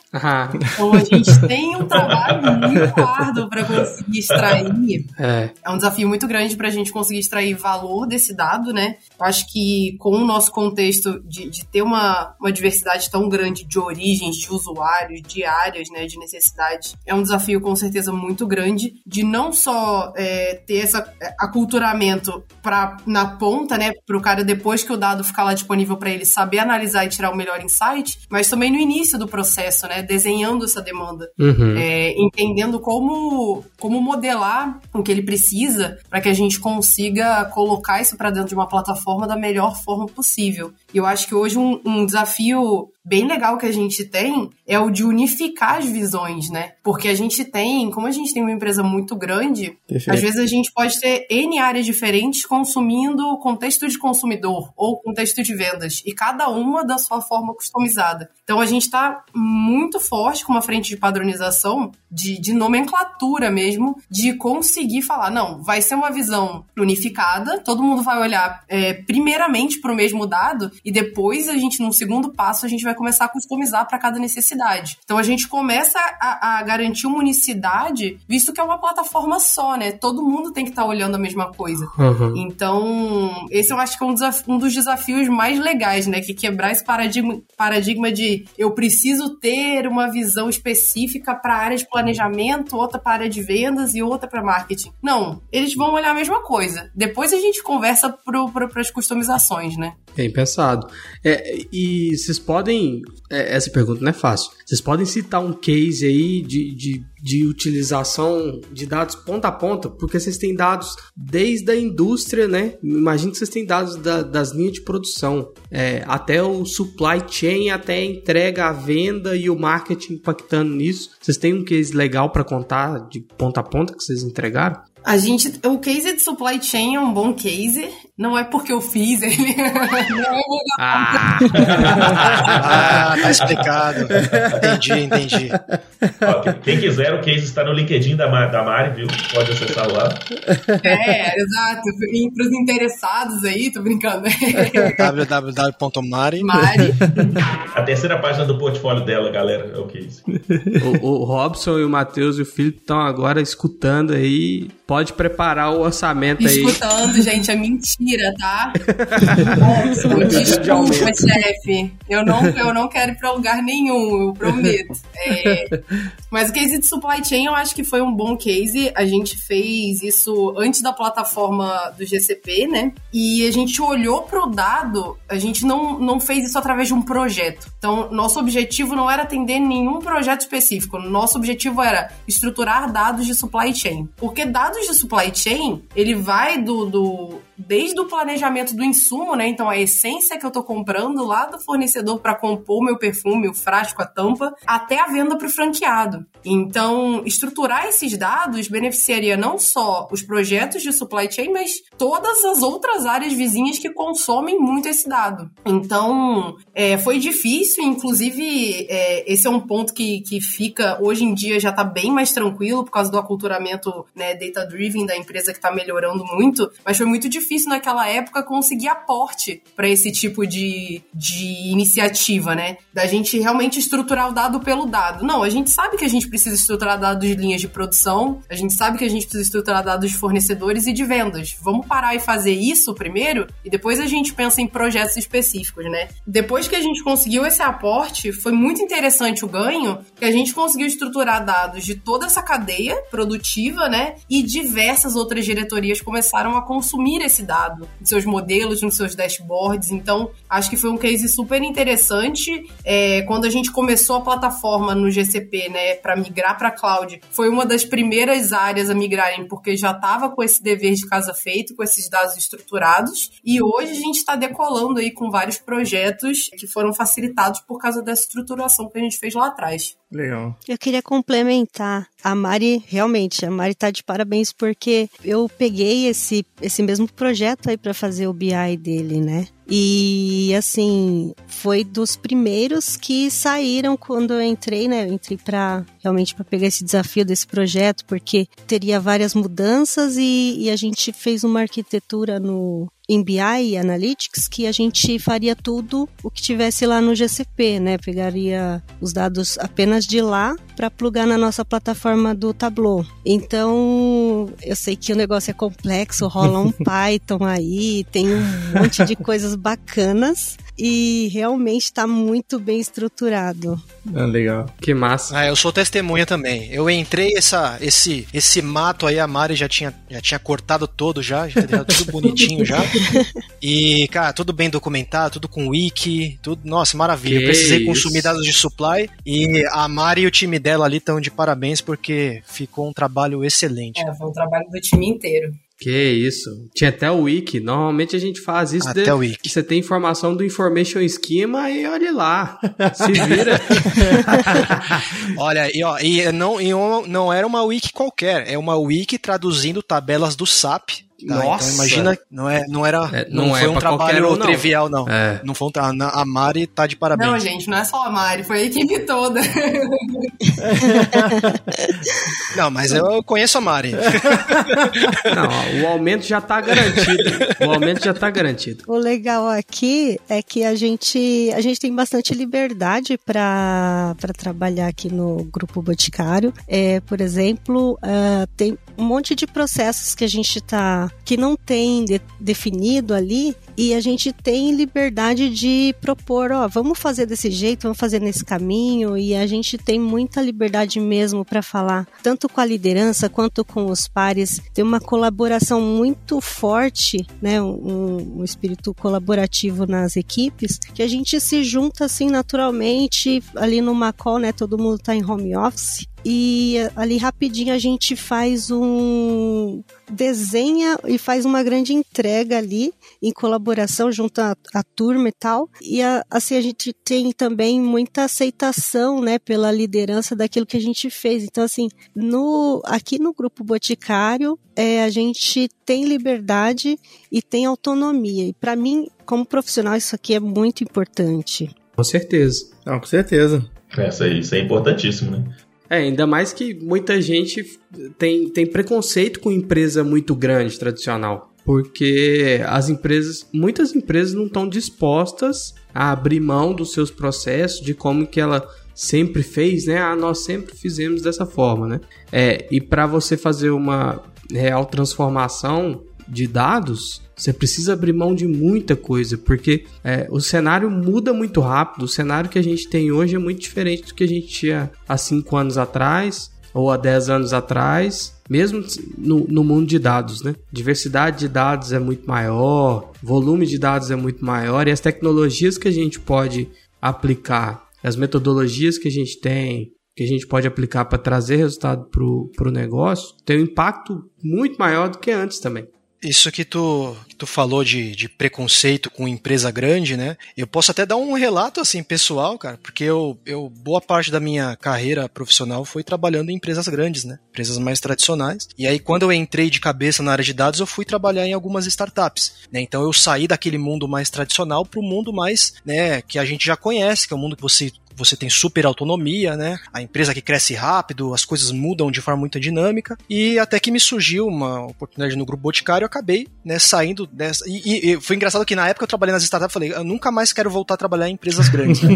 Speaker 5: Então a gente tem um trabalho muito árduo para conseguir extrair. É. é um desafio muito grande para a gente conseguir extrair valor desse dado, né? Eu acho que com o nosso contexto de, de ter uma, uma diversidade tão grande de origens, de usuários, de áreas, né, de necessidades, é um desafio com certeza muito grande de não só é, ter esse é, aculturamento para na ponta, né, para o cara depois que o dado ficar lá disponível para ele saber analisar e tirar o melhor insight, mas também no início do processo, né, desenhando essa demanda, uhum. é, entendendo como como modelar o que ele precisa para que a gente consiga colocar isso para dentro de uma plataforma da melhor forma possível. E eu acho que hoje um, um desafio bem legal que a gente tem é o de unificar as visões, né? Porque a gente tem, como a gente tem uma empresa muito grande, Perfeito. às vezes a gente pode ter N áreas diferentes consumindo contexto de consumidor ou contexto de vendas, e cada uma da sua forma customizada. Então a gente está muito forte com uma frente de padronização, de, de nomenclatura mesmo, de conseguir falar, não, vai ser uma visão unificada, todo mundo vai olhar é, primeiramente para o mesmo dado, e depois a gente, num segundo passo, a gente vai começar a customizar para cada necessidade. Então a gente começa a, a, garantir uma unicidade, visto que é uma plataforma só, né? Todo mundo tem que estar tá olhando a mesma coisa. Uhum. Então, esse eu acho que é um, um, dos desafios mais legais, né? Que quebrar esse paradigma, paradigma de eu preciso ter uma visão específica para a área de planejamento, outra para a área de vendas e outra para marketing. Não, eles vão olhar a mesma coisa. Depois a gente conversa para as customizações, né?
Speaker 3: Bem pensado. É, e vocês podem. É, essa pergunta não é fácil. Vocês podem citar um case aí de, de, de utilização de dados ponta a ponta, porque vocês têm dados desde a indústria, né? Imagina que vocês têm dados da, das linhas de produção, é, até o supply chain, até a entrega, a venda e o marketing impactando nisso. Vocês têm um case legal para contar de ponta a ponta que vocês entregaram?
Speaker 5: A gente, o case de supply chain é um bom case. Não é porque eu fiz ele. Não,
Speaker 7: ah. ah, tá explicado. Entendi, entendi.
Speaker 4: Ó, quem quiser, o case está no LinkedIn da, da Mari, viu? Pode acessar lá.
Speaker 5: É, exato. E para os interessados aí, tô brincando.
Speaker 7: www.mari.
Speaker 5: Mari.
Speaker 4: A terceira página do portfólio dela, galera, é o case.
Speaker 3: O, o Robson e o Matheus e o Felipe estão agora escutando aí Pode preparar o orçamento
Speaker 5: aí. Escutando, gente, é mentira, tá? Nossa, desculpa, chefe. Eu não, eu não quero ir pra lugar nenhum, eu prometo. É, mas o case de supply chain eu acho que foi um bom case. A gente fez isso antes da plataforma do GCP, né? E a gente olhou pro dado, a gente não, não fez isso através de um projeto. Então, nosso objetivo não era atender nenhum projeto específico. Nosso objetivo era estruturar dados de supply chain. Porque dados dados de supply chain, ele vai do, do desde o planejamento do insumo, né? Então a essência que eu tô comprando lá do fornecedor para compor meu perfume, o frasco, a tampa, até a venda para o franqueado. Então, estruturar esses dados beneficiaria não só os projetos de supply chain, mas todas as outras áreas vizinhas que consomem muito esse dado. Então, é, foi difícil, inclusive, é, esse é um ponto que, que fica, hoje em dia já está bem mais tranquilo por causa do aculturamento né, data-driven da empresa que está melhorando muito, mas foi muito difícil difícil naquela época conseguir aporte para esse tipo de, de iniciativa, né? Da gente realmente estruturar o dado pelo dado. Não, a gente sabe que a gente precisa estruturar dados de linhas de produção, a gente sabe que a gente precisa estruturar dados de fornecedores e de vendas. Vamos parar e fazer isso primeiro e depois a gente pensa em projetos específicos, né? Depois que a gente conseguiu esse aporte, foi muito interessante o ganho, que a gente conseguiu estruturar dados de toda essa cadeia produtiva, né? E diversas outras diretorias começaram a consumir esse dado nos seus modelos, nos seus dashboards. Então, acho que foi um case super interessante. É, quando a gente começou a plataforma no GCP, né, para migrar para cloud, foi uma das primeiras áreas a migrarem, porque já estava com esse dever de casa feito, com esses dados estruturados. E hoje a gente está decolando aí com vários projetos que foram facilitados por causa dessa estruturação que a gente fez lá atrás.
Speaker 2: Legal.
Speaker 6: Eu queria complementar. A Mari, realmente, a Mari tá de parabéns porque eu peguei esse, esse mesmo projeto aí para fazer o BI dele, né? E assim, foi dos primeiros que saíram quando eu entrei, né? Eu entrei para realmente para pegar esse desafio desse projeto, porque teria várias mudanças e, e a gente fez uma arquitetura no em BI e Analytics que a gente faria tudo o que tivesse lá no GCP, né? Pegaria os dados apenas de lá para plugar na nossa plataforma do Tableau. Então, eu sei que o negócio é complexo, rola um Python aí, tem um monte de coisas bacanas, e realmente está muito bem estruturado.
Speaker 2: Ah, legal.
Speaker 7: Que massa. Ah, eu sou testemunha também. Eu entrei essa, esse, esse mato aí, a Mari já tinha, já tinha cortado todo já, já tinha tudo bonitinho já. E, cara, tudo bem documentado, tudo com wiki, tudo. Nossa, maravilha. Que Precisei isso? consumir dados de supply e a Mari e o time dela ali estão de parabéns porque ficou um trabalho excelente.
Speaker 5: É, foi um trabalho do time inteiro.
Speaker 3: Que isso. Tinha até o wiki. Normalmente a gente faz isso.
Speaker 7: Até
Speaker 3: de...
Speaker 7: o wiki.
Speaker 3: Você tem informação do Information Schema e olha lá. Se vira.
Speaker 7: olha, e, ó, e não, e não era uma wiki qualquer. É uma wiki traduzindo tabelas do SAP Tá, Nossa! Então imagina, não, é, não era. É, não, não é foi um trabalho um, não. trivial, não. É. Não foi um tra... A Mari tá de parabéns.
Speaker 5: Não, gente, não é só a Mari, foi a equipe toda.
Speaker 7: não, mas eu conheço a Mari.
Speaker 3: não, o aumento já tá garantido. O aumento já tá garantido.
Speaker 6: O legal aqui é que a gente, a gente tem bastante liberdade para trabalhar aqui no Grupo Boticário. É, por exemplo, uh, tem um monte de processos que a gente está que não tem de, definido ali e a gente tem liberdade de propor, ó, vamos fazer desse jeito, vamos fazer nesse caminho e a gente tem muita liberdade mesmo para falar, tanto com a liderança quanto com os pares. Tem uma colaboração muito forte, né, um, um espírito colaborativo nas equipes, que a gente se junta assim naturalmente ali numa call, né, todo mundo está em home office e ali rapidinho a gente faz um desenha e faz uma grande entrega ali em colaboração junto à, à turma e tal. E a, assim a gente tem também muita aceitação, né, pela liderança daquilo que a gente fez. Então assim, no aqui no grupo Boticário, é, a gente tem liberdade e tem autonomia. E para mim, como profissional, isso aqui é muito importante.
Speaker 3: Com certeza.
Speaker 2: Não, com certeza.
Speaker 4: Essa, isso é importantíssimo, né?
Speaker 3: É, ainda mais que muita gente tem, tem preconceito com empresa muito grande, tradicional. Porque as empresas, muitas empresas não estão dispostas a abrir mão dos seus processos, de como que ela sempre fez, né? Ah, nós sempre fizemos dessa forma, né? É, e para você fazer uma real transformação de dados, você precisa abrir mão de muita coisa, porque é, o cenário muda muito rápido. O cenário que a gente tem hoje é muito diferente do que a gente tinha há 5 anos atrás ou há 10 anos atrás, mesmo no, no, mundo de dados, né? Diversidade de dados é muito maior, volume de dados é muito maior e as tecnologias que a gente pode aplicar, as metodologias que a gente tem, que a gente pode aplicar para trazer resultado para o negócio, tem um impacto muito maior do que antes também.
Speaker 7: Isso que tu, que tu falou de, de preconceito com empresa grande, né? Eu posso até dar um relato assim pessoal, cara, porque eu, eu boa parte da minha carreira profissional foi trabalhando em empresas grandes, né? Empresas mais tradicionais. E aí quando eu entrei de cabeça na área de dados, eu fui trabalhar em algumas startups, né? Então eu saí daquele mundo mais tradicional para o mundo mais, né, que a gente já conhece, que é o mundo que você você tem super autonomia, né? A empresa que cresce rápido, as coisas mudam de forma muito dinâmica. E até que me surgiu uma oportunidade no Grupo Boticário, eu acabei né, saindo dessa. E, e, e, foi engraçado que na época eu trabalhei nas startups, falei, eu nunca mais quero voltar a trabalhar em empresas grandes. Né?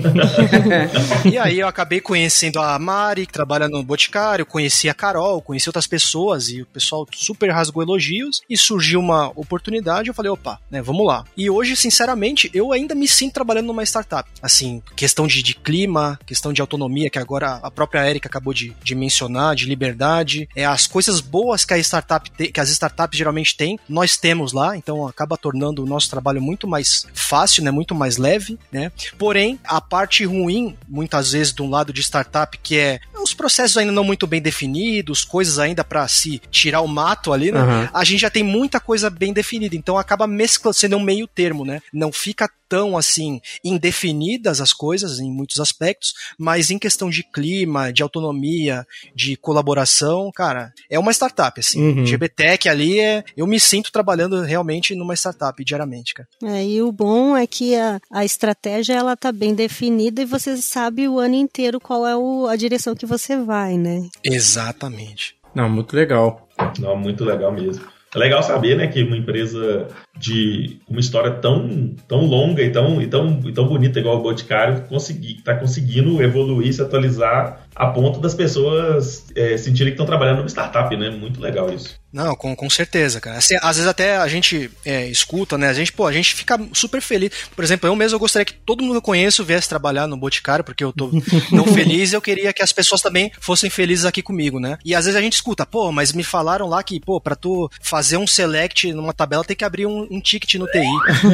Speaker 7: e aí eu acabei conhecendo a Mari, que trabalha no Boticário, conheci a Carol, conheci outras pessoas e o pessoal super rasgou elogios e surgiu uma oportunidade, eu falei, opa, né, vamos lá. E hoje, sinceramente, eu ainda me sinto trabalhando numa startup. Assim, questão de, de clima questão de autonomia, que agora a própria Erika acabou de, de mencionar, de liberdade, é as coisas boas que a startup te, que as startups geralmente têm, nós temos lá, então acaba tornando o nosso trabalho muito mais fácil, né, muito mais leve, né? Porém, a parte ruim, muitas vezes de um lado de startup, que é os processos ainda não muito bem definidos, coisas ainda para se tirar o mato ali, né? Uhum. A gente já tem muita coisa bem definida, então acaba mesclando, sendo um meio termo, né? Não fica tão assim indefinidas as coisas em muitos aspectos, mas em questão de clima, de autonomia, de colaboração, cara, é uma startup assim. Uhum. GBTech ali é, eu me sinto trabalhando realmente numa startup diariamente, cara.
Speaker 6: É, e o bom é que a, a estratégia ela tá bem definida e você sabe o ano inteiro qual é o, a direção que você vai, né?
Speaker 7: Exatamente.
Speaker 2: Não, muito legal.
Speaker 4: Não, muito legal mesmo. É legal saber, né, que uma empresa de uma história tão, tão longa e tão, e, tão, e tão bonita igual o Boticário está conseguindo evoluir, se atualizar a ponto das pessoas é, sentirem que estão trabalhando numa startup, né? Muito legal isso.
Speaker 7: Não, com, com certeza, cara. Assim, às vezes até a gente é, escuta, né? A gente, pô, a gente fica super feliz. Por exemplo, eu mesmo eu gostaria que todo mundo que eu conheço viesse trabalhar no Boticário, porque eu tô não feliz e eu queria que as pessoas também fossem felizes aqui comigo, né? E às vezes a gente escuta, pô, mas me falaram lá que, pô, pra tu fazer um select numa tabela tem que abrir um, um ticket no TI.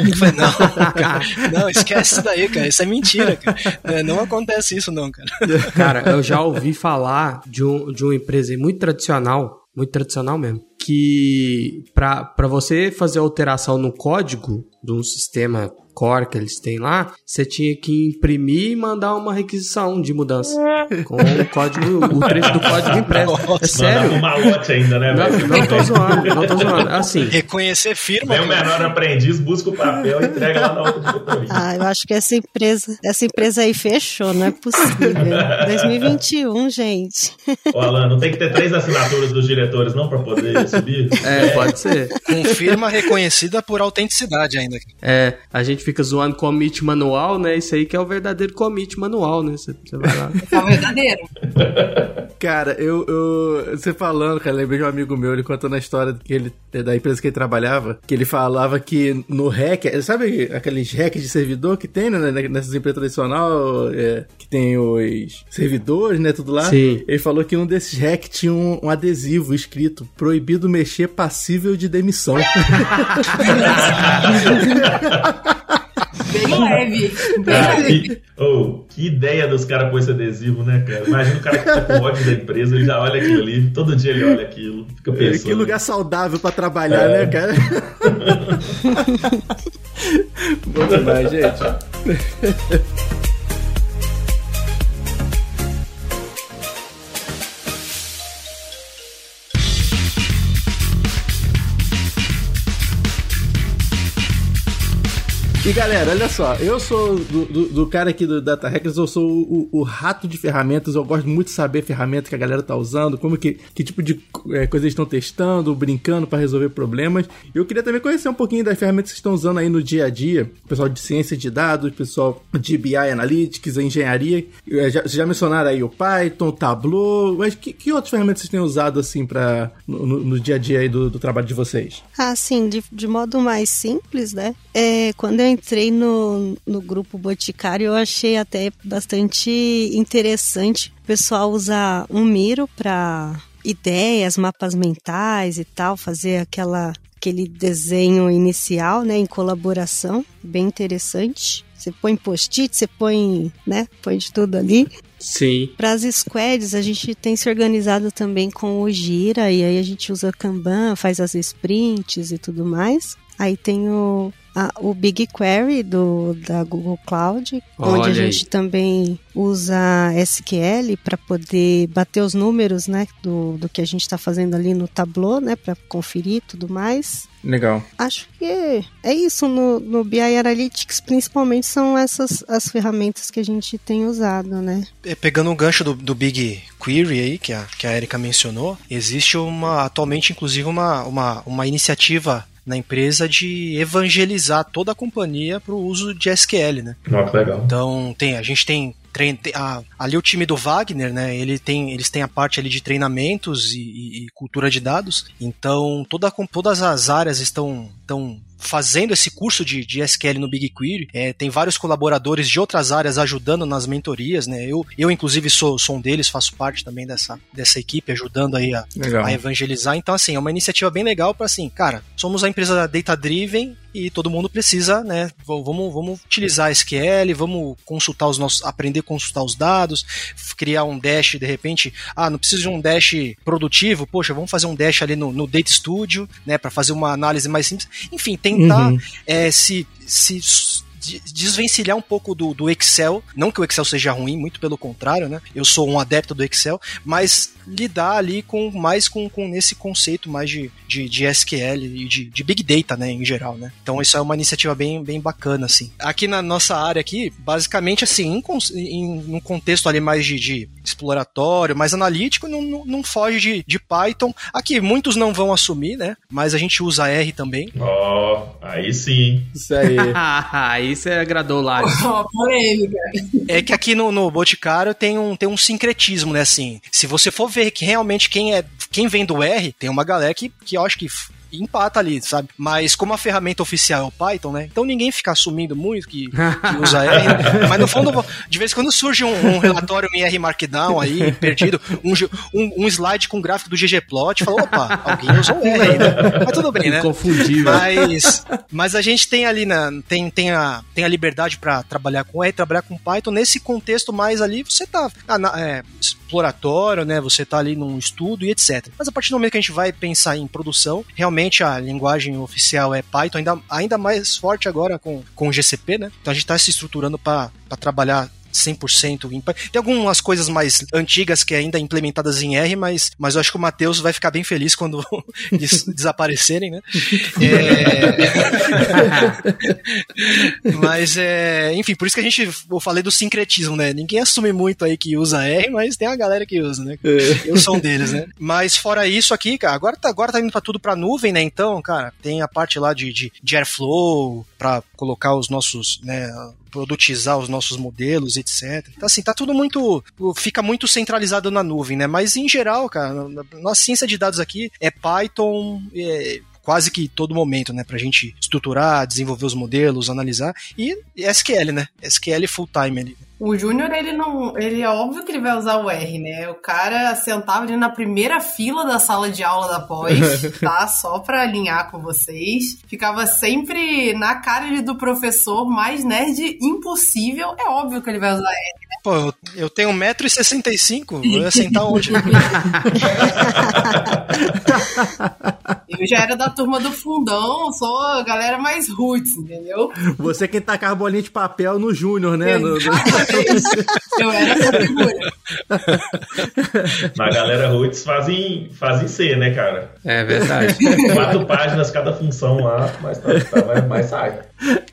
Speaker 7: Eu falei, não, cara, não, esquece isso daí, cara. Isso é mentira, cara. É, não acontece isso, não, cara.
Speaker 3: Cara, eu já ouvi falar de, um, de uma empresa muito tradicional, muito tradicional mesmo, que para você fazer alteração no código de um sistema core que eles têm lá, você tinha que imprimir e mandar uma requisição de mudança com o código, o trecho do código impresso. É sério?
Speaker 4: Um malote ainda, né?
Speaker 3: Não, não tô zoando, não tô zoando. Assim.
Speaker 7: Reconhecer firma.
Speaker 4: O menor aprendiz, busca o papel e entrega lá na outra
Speaker 6: Ah, eu acho que essa empresa, essa empresa aí fechou, não é possível. 2021, gente.
Speaker 4: Ô, Alan, não tem que ter três assinaturas dos diretores, não, para poder subir?
Speaker 3: É, pode ser.
Speaker 7: Com firma reconhecida por autenticidade ainda.
Speaker 3: É, a gente fica zoando commit manual, né? Isso aí que é o verdadeiro commit manual, né? Você, você vai lá.
Speaker 5: É o verdadeiro.
Speaker 2: Cara, eu, eu, Você falando, cara, lembrei de um amigo meu, ele contando a história que ele, da empresa que ele trabalhava, que ele falava que no hack, sabe aqueles hacks de servidor que tem, né? Nessas empresas tradicionais, é, que tem os servidores, né? Tudo lá.
Speaker 3: Sim.
Speaker 2: Ele falou que um desses hacks tinha um, um adesivo escrito: proibido mexer passível de demissão.
Speaker 5: Bem leve. Bem ah, leve.
Speaker 4: oh, que ideia dos caras com esse adesivo, né, cara? Imagina o cara que tá com ódio da empresa, ele já olha aquilo ali, todo dia ele olha aquilo, fica é, pensando.
Speaker 2: Que lugar saudável pra trabalhar, é. né, cara? Bom demais, gente. E galera, olha só, eu sou do, do, do cara aqui do Data Hackers, eu sou o, o, rato de ferramentas, eu gosto muito de saber ferramentas que a galera tá usando, como que, que tipo de é, coisas estão testando, brincando para resolver problemas. Eu queria também conhecer um pouquinho das ferramentas que estão usando aí no dia a dia, pessoal de ciência de dados, pessoal de BI Analytics, engenharia. É, já, vocês já mencionaram aí o Python, o Tableau, mas que, que outras ferramentas vocês têm usado assim para no, no, dia a dia aí do, do trabalho de vocês?
Speaker 6: Ah, sim, de, de modo mais simples, né? É, quando eu entrei no, no grupo Boticário, eu achei até bastante interessante o pessoal usar um Miro para ideias, mapas mentais e tal, fazer aquela aquele desenho inicial, né, em colaboração, bem interessante. Você põe post-it, você põe, né, põe de tudo ali.
Speaker 3: Sim.
Speaker 6: Para as squads, a gente tem se organizado também com o Gira e aí a gente usa Kanban, faz as sprints e tudo mais. Aí tem o a, o BigQuery do, da Google Cloud, Olha onde a gente aí. também usa SQL para poder bater os números né, do, do que a gente está fazendo ali no Tableau, né, para conferir tudo mais.
Speaker 2: Legal.
Speaker 6: Acho que é isso no, no BI Analytics, principalmente são essas as ferramentas que a gente tem usado, né?
Speaker 7: É, pegando o gancho do, do Big Query aí, que a, que a Erika mencionou, existe uma, atualmente, inclusive, uma, uma, uma iniciativa na empresa de evangelizar toda a companhia para o uso de SQL, né?
Speaker 4: Oh, que legal.
Speaker 7: Então, tem, a gente tem a, ali o time do Wagner, né? Ele tem, eles têm a parte ali de treinamentos e, e, e cultura de dados. Então toda, todas as áreas estão, estão fazendo esse curso de, de SQL no BigQuery. É, tem vários colaboradores de outras áreas ajudando nas mentorias, né? Eu, eu inclusive, sou, sou um deles, faço parte também dessa, dessa equipe, ajudando aí a, a evangelizar. Então, assim, é uma iniciativa bem legal para assim, cara, somos a empresa data-driven e todo mundo precisa, né? Vamos, vamos utilizar SQL, vamos consultar os nossos, aprender a consultar os dados, criar um dash de repente, ah, não preciso de um dash produtivo, poxa, vamos fazer um dash ali no, no Data Studio, né, para fazer uma análise mais simples. Enfim, tentar uhum. é, se, se desvencilhar um pouco do, do Excel. Não que o Excel seja ruim, muito pelo contrário, né? Eu sou um adepto do Excel, mas lidar ali com mais com, com esse conceito mais de, de, de SQL e de, de, Big Data, né, em geral, né? Então isso é uma iniciativa bem, bem bacana, assim. Aqui na nossa área aqui, basicamente, assim, em, em um contexto ali mais de, de exploratório, mais analítico, não, não, não, foge de, de Python. Aqui, muitos não vão assumir, né? Mas a gente usa R também.
Speaker 4: Ó, oh, aí sim.
Speaker 3: Isso aí. aí você agradou lá. Oh, polêmica.
Speaker 7: É que aqui no, no Boticário tem um, tem um sincretismo, né, assim. Se você for ver que realmente quem é quem vem do R, tem uma galera que, que eu acho que empata ali, sabe? Mas como a ferramenta oficial é o Python, né? Então ninguém fica assumindo muito que, que usa R. Né? Mas no fundo, de vez em quando surge um, um, relatório em R Markdown aí, perdido, um, um, um, slide com gráfico do ggplot, fala, opa, alguém usou R aí, né? Mas tudo bem, né?
Speaker 3: Confundível.
Speaker 7: Mas, mas a gente tem ali, na, tem, tem, a, tem a liberdade para trabalhar com R, trabalhar com Python. Nesse contexto mais ali, você tá é, exploratório, né? Você tá ali num estudo e etc. Mas a partir do momento que a gente vai pensar em produção, realmente a linguagem oficial é Python, ainda, ainda mais forte agora com, com o GCP, né? Então a gente está se estruturando para trabalhar 100% em Tem algumas coisas mais antigas que ainda implementadas em R, mas, mas eu acho que o Matheus vai ficar bem feliz quando des desaparecerem, né? É... mas, é... enfim, por isso que a gente, eu falei do sincretismo, né? Ninguém assume muito aí que usa R, mas tem a galera que usa, né? É. Eu sou um deles, né? Mas fora isso aqui, cara, agora tá, agora tá indo pra tudo pra nuvem, né? Então, cara, tem a parte lá de, de, de Airflow, para colocar os nossos, né, produtizar os nossos modelos, etc. Então, assim, tá tudo muito. fica muito centralizado na nuvem, né? Mas em geral, cara, nossa ciência de dados aqui é Python. É, quase que todo momento, né, pra gente estruturar, desenvolver os modelos, analisar e SQL, né? SQL full time ali.
Speaker 5: O Júnior, ele não. Ele é óbvio que ele vai usar o R, né? O cara sentava ali na primeira fila da sala de aula da pós, tá? Só pra alinhar com vocês. Ficava sempre na cara do professor, mais nerd impossível. É óbvio que ele vai usar R, né?
Speaker 7: Pô, eu tenho 1,65m, eu ia sentar onde?
Speaker 5: eu já era da turma do fundão, sou a galera mais roots, entendeu?
Speaker 2: Você quem tacava bolinha de papel no Júnior, né? No, no...
Speaker 5: Eu era essa figura.
Speaker 4: Mas a galera roots fazem, fazem C, né, cara?
Speaker 3: É verdade.
Speaker 4: Quatro páginas cada função lá, mas, tá, tá, mas sai.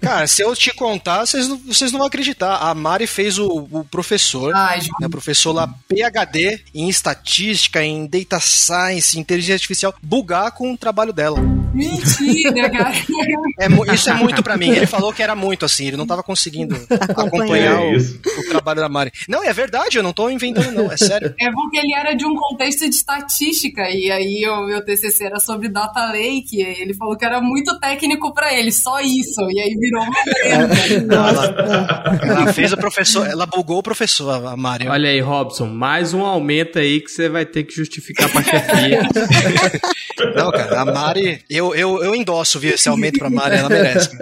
Speaker 7: Cara, se eu te contar, vocês não, vocês não vão acreditar. A Mari fez o, o professor, Ai, né, professor lá PhD em estatística, em data science, inteligência artificial, bugar com o trabalho dela.
Speaker 5: Mentira, cara.
Speaker 7: É, isso é muito para mim. Ele falou que era muito assim, ele não tava conseguindo acompanhar o, o, trabalho da Mari. Não, é verdade, eu não tô inventando, não, é sério.
Speaker 5: É porque ele era de um contexto de estatística, e aí o meu TCC era sobre data lake, e ele falou que era muito técnico para ele, só isso. E aí virou uma
Speaker 7: ela, ela fez o professor, ela bugou o professor, a Mari.
Speaker 3: Olha aí, Robson, mais um aumento aí que você vai ter que justificar pra chefia.
Speaker 7: Não, cara, a Mari, eu, eu, eu endosso viu, esse aumento pra Mari, ela merece.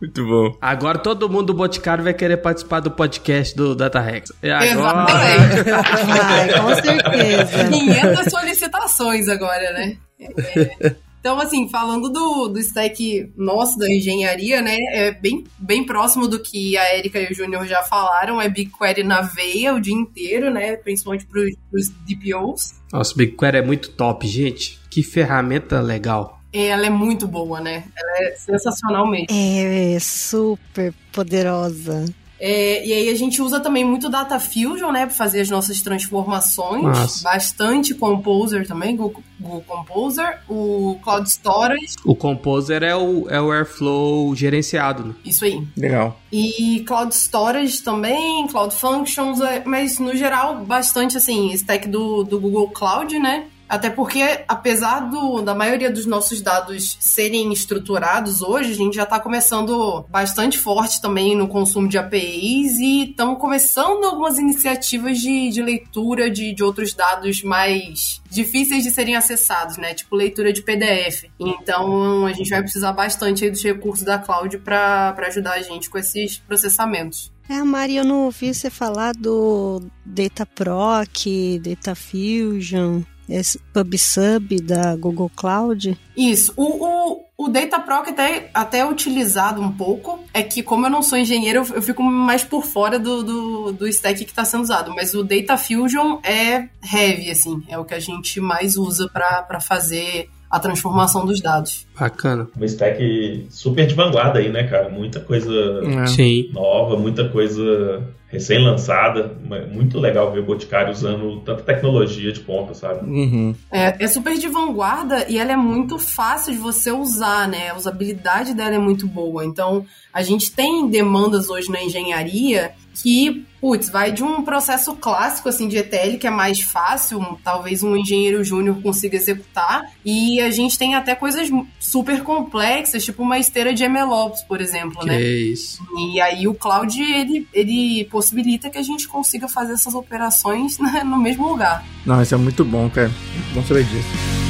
Speaker 2: Muito bom.
Speaker 3: Agora todo mundo do Boticário vai querer participar do podcast do Data Rex.
Speaker 5: E agora... Exatamente. com certeza. 500 solicitações agora, né? É. Então, assim, falando do, do stack nosso da engenharia, né? É bem, bem próximo do que a Erika e o Júnior já falaram. É BigQuery na veia o dia inteiro, né? Principalmente para os DPOs.
Speaker 3: Nossa, BigQuery é muito top, gente. Que ferramenta legal.
Speaker 5: Ela é muito boa, né? Ela é sensacional mesmo.
Speaker 6: É, super poderosa.
Speaker 5: É, e aí a gente usa também muito Data Fusion, né, para fazer as nossas transformações. Nossa. Bastante Composer também, Google, Google, Composer, o Cloud Storage.
Speaker 3: O Composer é o, é o Airflow gerenciado. Né?
Speaker 5: Isso aí.
Speaker 2: Legal.
Speaker 5: E Cloud Storage também, Cloud Functions, é, mas no geral bastante assim, stack do, do Google Cloud, né? Até porque, apesar do, da maioria dos nossos dados serem estruturados hoje, a gente já está começando bastante forte também no consumo de APIs e estamos começando algumas iniciativas de, de leitura de, de outros dados mais difíceis de serem acessados, né? Tipo leitura de PDF. Então a gente vai precisar bastante dos recursos da cloud para ajudar a gente com esses processamentos.
Speaker 6: É, Maria, eu não ouvi você falar do DataProc, Data Fusion, esse PubSub da Google Cloud.
Speaker 5: Isso. O, o, o DataProc até, até é utilizado um pouco. É que, como eu não sou engenheiro, eu, eu fico mais por fora do, do, do stack que está sendo usado. Mas o Data Fusion é heavy, assim. É o que a gente mais usa para fazer a transformação dos dados.
Speaker 3: Bacana.
Speaker 4: Um stack super de vanguarda aí, né, cara? Muita coisa
Speaker 3: é.
Speaker 4: nova, muita coisa recém-lançada. Muito legal ver o Boticário usando tanta tecnologia de ponta, sabe?
Speaker 3: Uhum.
Speaker 5: É, é super de vanguarda e ela é muito fácil de você usar, né? A usabilidade dela é muito boa. Então, a gente tem demandas hoje na engenharia que, putz, vai de um processo clássico assim de ETL que é mais fácil, talvez um engenheiro júnior consiga executar, e a gente tem até coisas super complexas, tipo uma esteira de MLOps, por exemplo,
Speaker 3: que
Speaker 5: né?
Speaker 3: É isso.
Speaker 5: E aí o cloud ele, ele possibilita que a gente consiga fazer essas operações né, no mesmo lugar.
Speaker 2: Não, isso é muito bom, cara. Muito bom saber disso.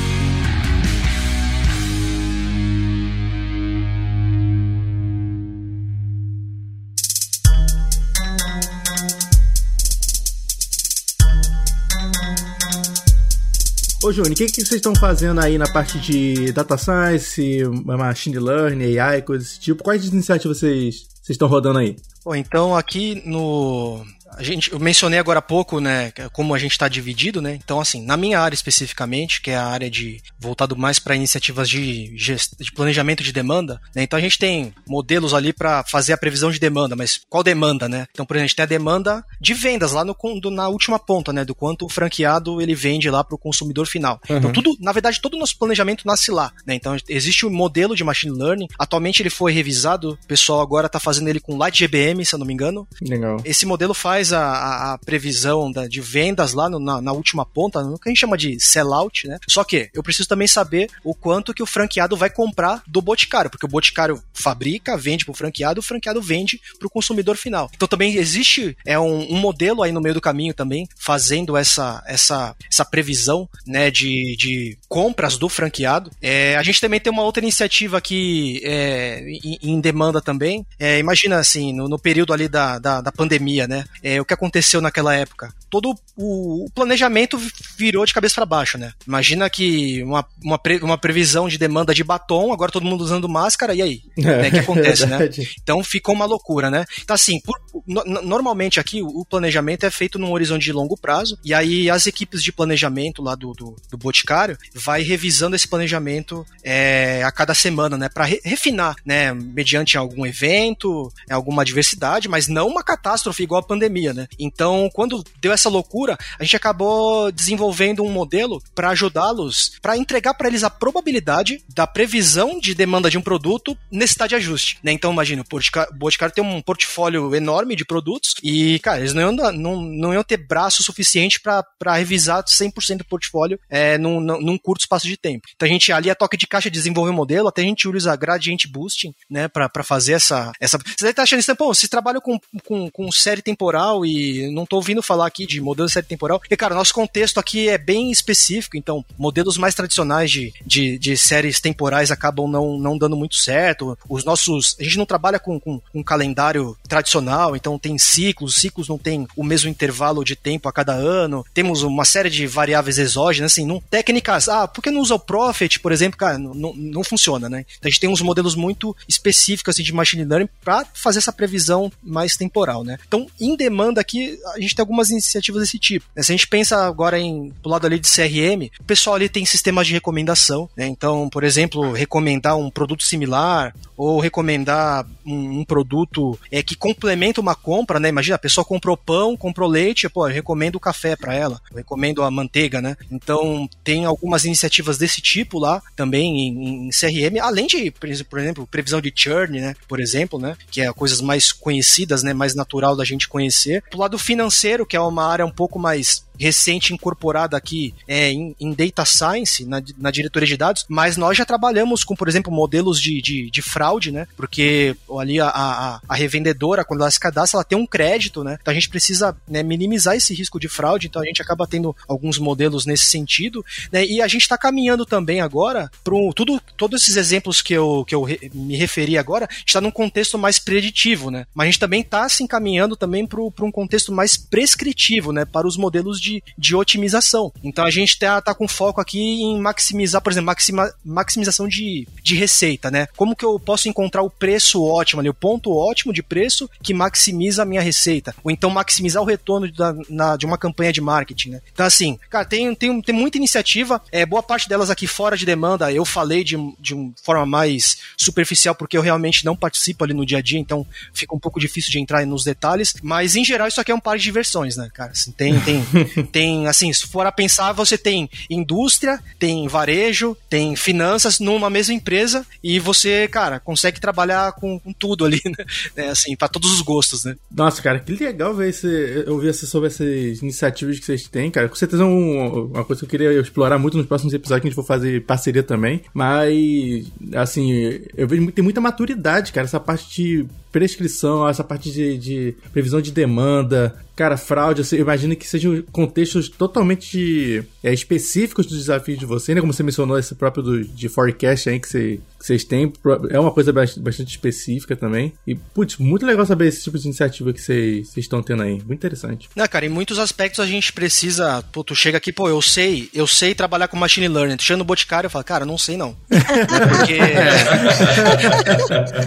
Speaker 2: Ô, Júnior, o que, que vocês estão fazendo aí na parte de data science, machine learning, AI, coisas desse tipo? Quais iniciativas vocês, vocês estão rodando aí?
Speaker 7: Bom, então aqui no a gente, eu mencionei agora há pouco, né, como a gente está dividido, né? Então, assim, na minha área especificamente, que é a área de voltado mais para iniciativas de, gest, de planejamento de demanda, né? Então a gente tem modelos ali para fazer a previsão de demanda, mas qual demanda, né? Então, por exemplo, a gente tem a demanda de vendas lá no, na última ponta, né? Do quanto o franqueado ele vende lá para o consumidor final. Então, uhum. Então, tudo, na verdade, todo o nosso planejamento nasce lá, né? Então, existe um modelo de machine learning. Atualmente ele foi revisado, o pessoal agora está fazendo ele com Light GBM, se eu não me engano.
Speaker 2: Legal.
Speaker 7: Esse modelo faz a, a, a previsão da, de vendas lá no, na, na, última ponta, no que a gente chama de sellout, né? Só que eu preciso também saber o quanto que o franqueado vai comprar do boticário, porque o boticário fabrica, vende para o franqueado, o franqueado vende para o consumidor final. Então também existe é um, um, modelo aí no meio do caminho também fazendo essa, essa, essa previsão né, de, de compras do franqueado. É, a gente também tem uma outra iniciativa aqui é, em, em, demanda também. É, imagina assim, no, no, período ali da, da, da pandemia, né? É, o que aconteceu naquela época? Todo o, o planejamento virou de cabeça para baixo, né? Imagina que uma, uma, pre, uma previsão de demanda de batom, agora todo mundo usando máscara, e aí? É, né, que acontece, né? Então ficou uma loucura, né? Então, assim, por, no, normalmente aqui o planejamento é feito num horizonte de longo prazo, e aí as equipes de planejamento lá do, do, do Boticário vai revisando esse planejamento é, a cada semana, né? Para re, refinar, né? Mediante algum evento, alguma adversidade, mas não uma catástrofe igual a pandemia, né? Então, quando deu essa loucura, a gente acabou desenvolvendo um modelo para ajudá-los, para entregar para eles a probabilidade da previsão de demanda de um produto estado de ajuste, né? Então, imagina, o Boticário tem um portfólio enorme de produtos e, cara, eles não iam, não, não iam ter braço suficiente para revisar 100% do portfólio é, num, num curto espaço de tempo. Então, a gente ali, a toque de caixa, desenvolve um modelo, até a gente usa gradient boosting, né, para fazer essa, essa... Você deve estar achando isso, pô, vocês trabalham com, com, com série temporal e não tô ouvindo falar aqui de modelo de série temporal. E, cara, nosso contexto aqui é bem específico, então modelos mais tradicionais de, de, de séries temporais acabam não, não dando muito certo. Os nossos. A gente não trabalha com, com um calendário tradicional, então tem ciclos, os ciclos não tem o mesmo intervalo de tempo a cada ano. Temos uma série de variáveis exógenas, assim, não, técnicas. Ah, por que não usa o Profit, por exemplo? Cara, não, não, funciona, né? Então a gente tem uns modelos muito específicos assim, de machine learning para fazer essa previsão mais temporal, né? Então, em demanda aqui, a gente tem algumas iniciativas desse tipo. Se a gente pensa agora em pro lado ali de CRM, o pessoal ali tem sistemas de recomendação, né? Então, por exemplo, recomendar um produto similar ou recomendar um, um produto é, que complementa uma uma compra, né? Imagina, a pessoa comprou pão, comprou leite, pô, eu recomendo o café para ela, eu recomendo a manteiga, né? Então, tem algumas iniciativas desse tipo lá, também em, em CRM, além de, por exemplo, previsão de churn, né? Por exemplo, né? Que é coisas mais conhecidas, né? Mais natural da gente conhecer. Do lado financeiro, que é uma área um pouco mais recente incorporada aqui é, em, em, Data Science, na, na, diretoria de dados, mas nós já trabalhamos com, por exemplo, modelos de, de, de fraude, né? Porque ali a, a, a, revendedora, quando ela se cadastra, ela tem um crédito, né? Então a gente precisa né, minimizar esse risco de fraude, então a gente acaba tendo alguns modelos nesse sentido, né? E a gente está caminhando também agora para tudo, todos esses exemplos que eu, que eu re, me referi agora, está num contexto mais preditivo, né? Mas a gente também está se encaminhando também para um contexto mais prescritivo, né? Para os modelos de, de otimização. Então a gente tá, tá com foco aqui em maximizar, por exemplo, maxima, maximização de, de receita, né? Como que eu posso encontrar o preço ótimo ali, o ponto ótimo de preço que maximiza a minha receita? Ou então maximizar o retorno da, na, de uma campanha de marketing, né? Então, assim, cara, tem, tem, tem muita iniciativa, é, boa parte delas aqui fora de demanda, eu falei de, de uma forma mais superficial, porque eu realmente não participo ali no dia a dia, então fica um pouco difícil de entrar nos detalhes, mas em geral isso aqui é um par de diversões, né, cara? Assim, tem, tem, tem, assim, se for a pensar, você tem indústria, tem varejo, tem finanças numa mesma empresa e você, cara, consegue trabalhar com, com tudo ali, né? É, assim, para todos os gostos, né?
Speaker 2: Nossa, cara, que legal ver esse, ouvir sobre essas iniciativas que vocês têm, cara. Com certeza é um, uma coisa que eu queria explorar muito nos próximos episódios que a gente for fazer parceria também. Mas, assim, eu vejo tem muita maturidade, cara, essa parte de prescrição, essa parte de, de previsão de demanda, cara, fraude, eu imagino que sejam contextos totalmente é, específicos dos desafios de você, né? Como você mencionou, esse próprio do, de forecast aí que, você, vocês têm, é uma coisa bastante específica também. E, putz, muito legal saber esse tipo de iniciativa que vocês, estão tendo aí. Muito interessante.
Speaker 7: Não, cara, em muitos aspectos a gente precisa. Pô, tu chega aqui, pô, eu sei, eu sei trabalhar com machine learning. Tu chega no Boticário e fala, cara, não sei não. Porque.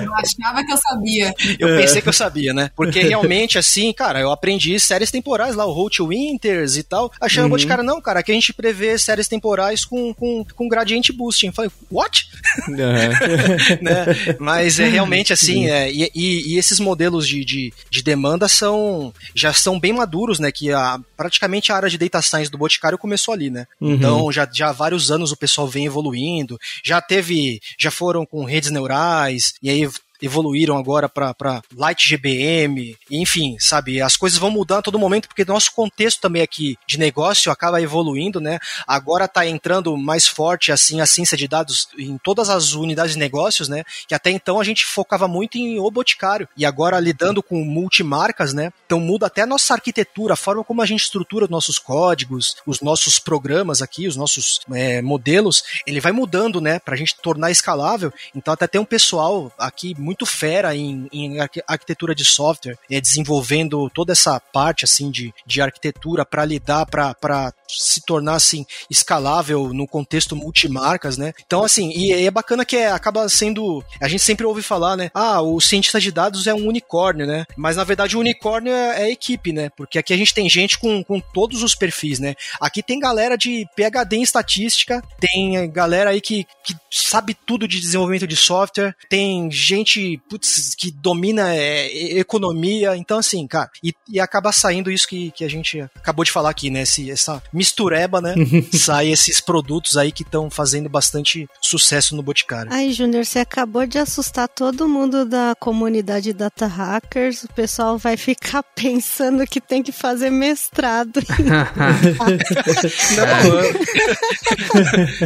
Speaker 5: eu achava que eu sabia.
Speaker 7: Eu pensei que eu sabia, né? Porque realmente, assim, cara, eu aprendi séries temporais lá, o Road Winters e tal. Achei uhum. o Boticário, não, cara, aqui a gente prevê séries temporais com, com, com gradiente boosting. Eu falei, what? Uhum. né? Mas é realmente assim, é, e, e, esses modelos de, de, de, demanda são já são bem maduros, né? Que a, praticamente a área de data science do Boticário começou ali, né? Uhum. Então já, já há vários anos o pessoal vem evoluindo, já teve, já foram com redes neurais, e aí evoluíram agora para Light GBM, enfim, sabe, as coisas vão mudando a todo momento porque nosso contexto também aqui de negócio acaba evoluindo, né? Agora está entrando mais forte assim a ciência de dados em todas as unidades de negócios, né? Que até então a gente focava muito em o boticário e agora lidando com multimarcas, né? Então muda até a nossa arquitetura, a forma como a gente estrutura os nossos códigos, os nossos programas aqui, os nossos é, modelos, ele vai mudando, né? Para a gente tornar escalável. Então até tem um pessoal aqui muito fera em, em arquitetura de software, é, desenvolvendo toda essa parte assim de, de arquitetura para lidar, para se tornar assim escalável no contexto multimarcas, né? Então assim, e, e é bacana que é, acaba sendo, a gente sempre ouve falar, né? Ah, o cientista de dados é um unicórnio, né? Mas na verdade o unicórnio é, é equipe, né? Porque aqui a gente tem gente com, com todos os perfis, né? Aqui tem galera de PhD em estatística, tem galera aí que, que sabe tudo de desenvolvimento de software, tem gente gente, putz, que domina é, economia. Então, assim, cara, e, e, acaba saindo isso que, que a gente acabou de falar aqui, né? Esse, essa mistureba, né? Sai esses produtos aí que estão fazendo bastante sucesso no Boticário.
Speaker 6: Ai, Júnior, você acabou de assustar todo mundo da comunidade Data Hackers. O pessoal vai ficar pensando que tem que fazer mestrado.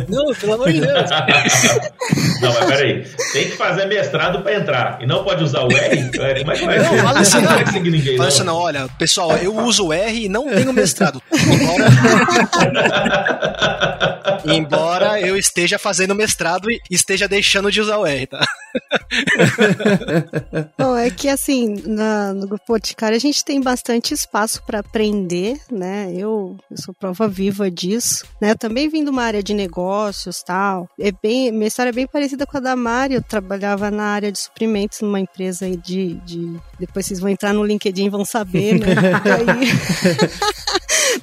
Speaker 4: não, não, pelo amor de Deus. Não, mas peraí. Tem que fazer mestrado para entrar e não pode usar o R? É, como é que vai não,
Speaker 7: Fala assim, não. não ninguém, fala assim, não, olha, pessoal, eu uso o R e não tenho mestrado. Embora... Embora eu esteja fazendo mestrado e esteja deixando de usar o R, tá?
Speaker 6: Bom, é que assim, na, no Grupo Boticário a gente tem bastante espaço para aprender, né? Eu, eu, sou prova viva disso, né? Eu também vim de uma área de negócios tal. É bem, minha história é bem parecida com a da Mari. Eu trabalhava na área de suprimentos numa empresa aí de, de... Depois vocês vão entrar no LinkedIn e vão saber, né? aí...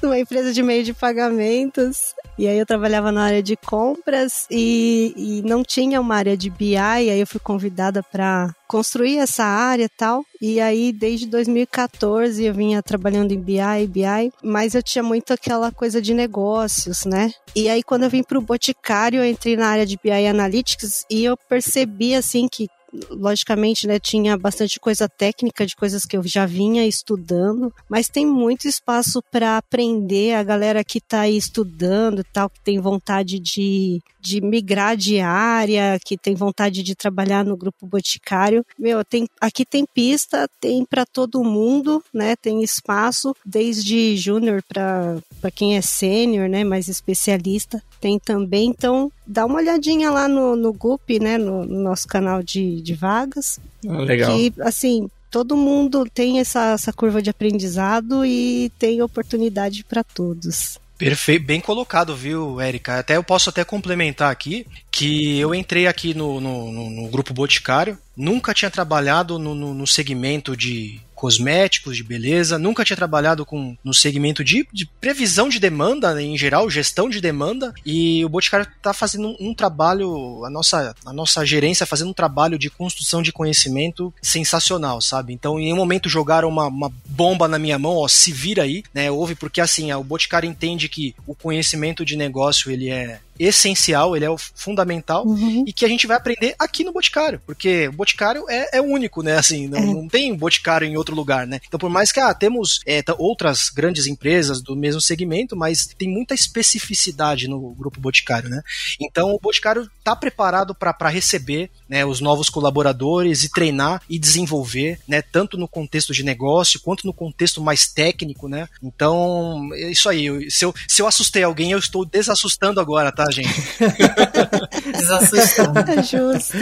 Speaker 6: numa empresa de meio de pagamentos. E aí eu trabalhava na área de compras e, e não tinha uma área de BI, aí eu fui convidada para construir essa área e tal. E aí, desde 2014, eu vinha trabalhando em BI, BI, mas eu tinha muito aquela coisa de negócios, né? E aí, quando eu vim para o Boticário, eu entrei na área de BI Analytics e eu percebi, assim, que logicamente, né, tinha bastante coisa técnica de coisas que eu já vinha estudando, mas tem muito espaço para aprender. A galera que está aí estudando, tal, que tem vontade de, de migrar de área, que tem vontade de trabalhar no grupo boticário. Meu, tem, aqui tem pista, tem para todo mundo, né? Tem espaço desde júnior para quem é sênior, né, mais especialista tem também. Então, dá uma olhadinha lá no, no GUP, né, no, no nosso canal de, de vagas.
Speaker 2: Ah, legal.
Speaker 6: Que, assim, todo mundo tem essa, essa curva de aprendizado e tem oportunidade para todos.
Speaker 7: Perfeito, bem colocado, viu, Érica? Até eu posso até complementar aqui que eu entrei aqui no, no, no, no grupo Boticário, nunca tinha trabalhado no, no, no segmento de cosméticos, de beleza, nunca tinha trabalhado com no segmento de, de previsão de demanda, né, em geral, gestão de demanda, e o Boticário está fazendo um, trabalho, a nossa, a nossa gerência fazendo um trabalho de construção de conhecimento sensacional, sabe? Então, em um momento jogaram uma, uma bomba na minha mão, ó, se vira aí, né? Houve porque assim, o Boticário entende que o conhecimento de negócio ele é essencial, ele é o fundamental uhum. e que a gente vai aprender aqui no Boticário, porque o Boticário é, é único, né? Assim, não, é. não tem Boticário em outro lugar, né? Então, por mais que ah, temos é, outras grandes empresas do mesmo segmento, mas tem muita especificidade no grupo Boticário, né? Então, o Boticário está preparado para receber né, os novos colaboradores e treinar e desenvolver, né? Tanto no contexto de negócio quanto no contexto mais técnico, né? Então, é isso aí. Se eu, se eu assustei alguém, eu estou desassustando agora, tá? Gente?
Speaker 5: Desassustando.
Speaker 6: É justo.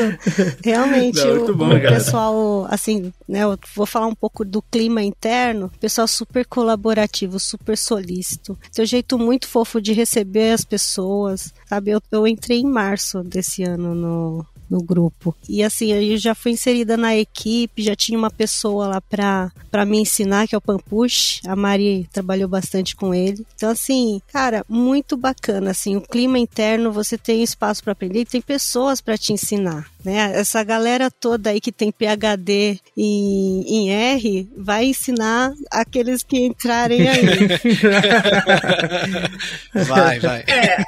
Speaker 6: Realmente, Não, o, bom, o pessoal, assim, né, eu vou falar um pouco do clima interno, pessoal super colaborativo, super solícito. Seu jeito muito fofo de receber as pessoas, sabe? Eu, eu entrei em março desse ano no, no grupo. E assim, eu já fui inserida na equipe, já tinha uma pessoa lá pra, pra me ensinar, que é o Pampush. A Mari trabalhou bastante com ele. Então, assim, cara, muito bacana. Assim, o clima interno, você tem espaço para aprender e tem pessoas para te ensinar. Né? Essa galera toda aí que tem PhD em, em R vai ensinar aqueles que entrarem aí.
Speaker 7: vai, vai.
Speaker 5: É,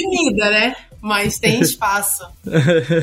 Speaker 5: intimida, né? mas tem espaço.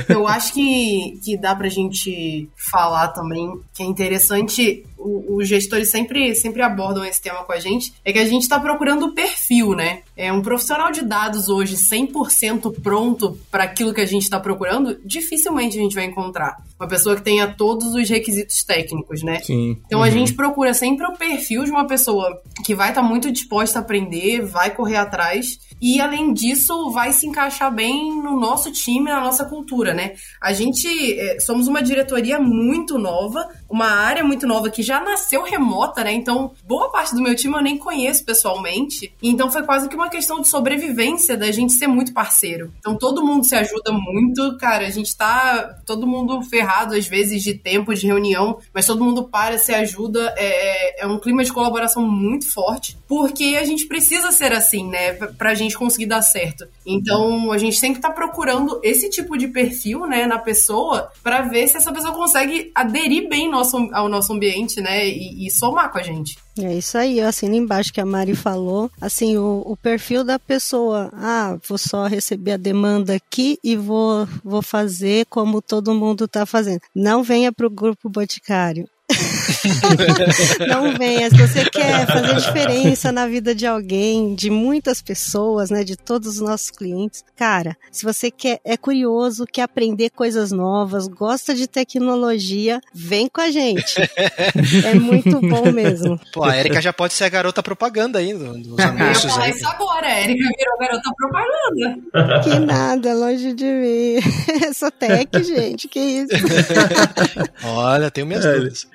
Speaker 5: Eu acho que, que dá pra gente falar também que é interessante os gestores sempre, sempre abordam esse tema com a gente, é que a gente está procurando o perfil, né? É um profissional de dados hoje 100% pronto para aquilo que a gente está procurando, dificilmente a gente vai encontrar. Uma pessoa que tenha todos os requisitos técnicos, né?
Speaker 2: Sim.
Speaker 5: Então uhum. a gente procura sempre o perfil de uma pessoa que vai estar tá muito disposta a aprender, vai correr atrás e além disso vai se encaixar bem no nosso time, na nossa cultura, né? A gente é, somos uma diretoria muito nova, uma área muito nova que já nasceu remota, né? Então, boa parte do meu time eu nem conheço pessoalmente. Então foi quase que uma questão de sobrevivência da gente ser muito parceiro. Então todo mundo se ajuda muito, cara. A gente tá todo mundo ferrado às vezes de tempo de reunião, mas todo mundo para, se ajuda. É, é, é um clima de colaboração muito forte, porque a gente precisa ser assim, né? Pra gente conseguir dar certo. Então a gente sempre tá procurando esse tipo de perfil, né, na pessoa, para ver se essa pessoa consegue aderir bem nosso, ao nosso ambiente, né? E, e somar com a gente.
Speaker 6: É isso aí, eu assino embaixo que a Mari falou. Assim, o, o, perfil da pessoa. Ah, vou só receber a demanda aqui e vou, vou fazer como todo mundo está fazendo. Não venha para o grupo Boticário. não venha. Se você quer fazer diferença na vida de alguém, de muitas pessoas, né, de todos os nossos clientes, cara, se você quer é curioso, quer aprender coisas novas, gosta de tecnologia, vem com a gente. é muito bom mesmo.
Speaker 7: Pô, a Erika já pode ser a garota propaganda aí dos anúncios
Speaker 5: aí. isso agora, a Erika virou garota propaganda.
Speaker 6: Que nada, longe de mim. Essa tech, gente, que isso.
Speaker 7: Olha, tenho minhas dúvidas.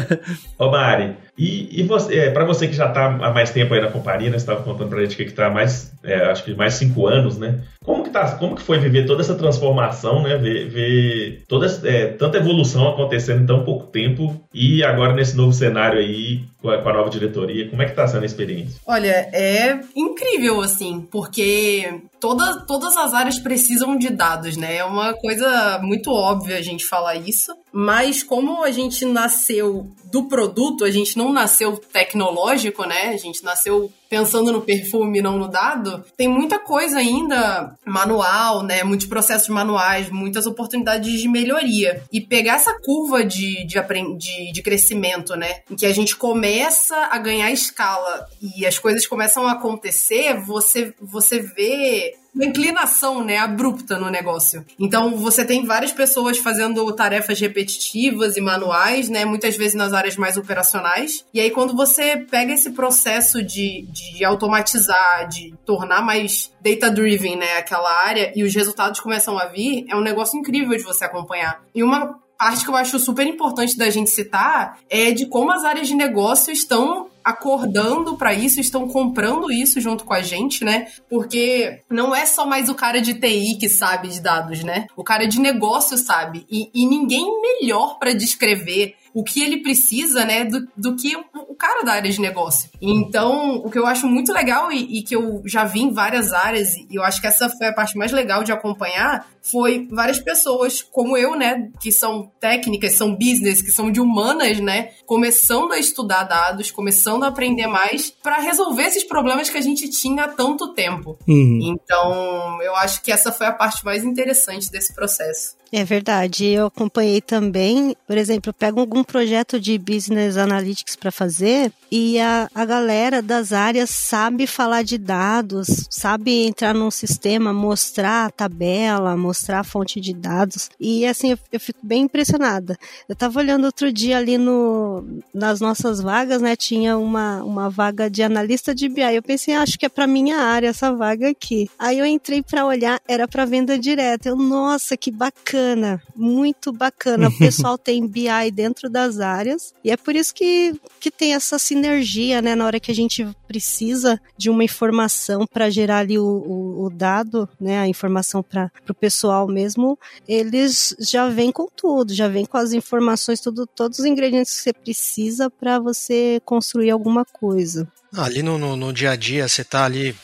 Speaker 4: Ô Mari, E, e você, é, para você que já está há mais tempo aí na companhia, né? Você estava contando para a gente que está mais, é, acho que mais cinco anos, né? Como que, tá, como que foi viver toda essa transformação, né? Ver, ver toda é, tanta evolução acontecendo em tão pouco tempo e agora nesse novo cenário aí com a, com a nova diretoria, como é que está sendo a experiência?
Speaker 5: Olha, é incrível assim, porque toda, todas as áreas precisam de dados, né? É uma coisa muito óbvia a gente falar isso, mas como a gente nasceu do produto, a gente não nasceu tecnológico, né? A gente nasceu pensando no perfume, não no dado, tem muita coisa ainda manual, né? Muitos processos manuais, muitas oportunidades de melhoria. E pegar essa curva de, de, de, de crescimento, né? Em que a gente começa a ganhar escala e as coisas começam a acontecer, você, você vê uma inclinação, né, abrupta no negócio. Então, você tem várias pessoas fazendo tarefas repetitivas e manuais, né, muitas vezes nas áreas mais operacionais. E aí, quando você pega esse processo de, de automatizar, de tornar mais data-driven, né, aquela área, e os resultados começam a vir, é um negócio incrível de você acompanhar. E uma parte que eu acho super importante da gente citar é de como as áreas de negócio estão acordando para isso, estão comprando isso junto com a gente, né? Porque não é só mais o cara de TI que sabe de dados, né? O cara de negócio sabe. E, e ninguém melhor para descrever o que ele precisa, né, do, do que o cara da área de negócio. Então, o que eu acho muito legal e, e, que eu já vi em várias áreas, e eu acho que essa foi a parte mais legal de acompanhar, foi várias pessoas como eu, né, que são técnicas, são business, que são de humanas, né, começando a estudar dados, começando a aprender mais para resolver esses problemas que a gente tinha há tanto tempo. Uhum. Então, eu acho que essa foi a parte mais interessante desse processo.
Speaker 6: É verdade. Eu acompanhei também, por exemplo, eu pego algum projeto de business analytics para fazer e a, a galera das áreas sabe falar de dados, sabe entrar num sistema, mostrar a tabela, mostrar a fonte de dados. E assim, eu, eu fico bem impressionada. Eu estava olhando outro dia ali no, nas nossas vagas, né? Tinha uma, uma vaga de analista de BI. Eu pensei, ah, acho que é para minha área essa vaga aqui. Aí eu entrei para olhar, era para venda direta. Eu, nossa, que bacana bacana, muito bacana. O pessoal tem BI dentro das áreas e é por isso que, que tem essa sinergia, né? Na hora que a gente precisa de uma informação para gerar ali o, o, o, dado, né? A informação para o pessoal mesmo, eles já vêm com tudo, já vêm com as informações, tudo, todos os ingredientes que você precisa para você construir alguma coisa.
Speaker 7: Ali no, no, no dia a dia, você está ali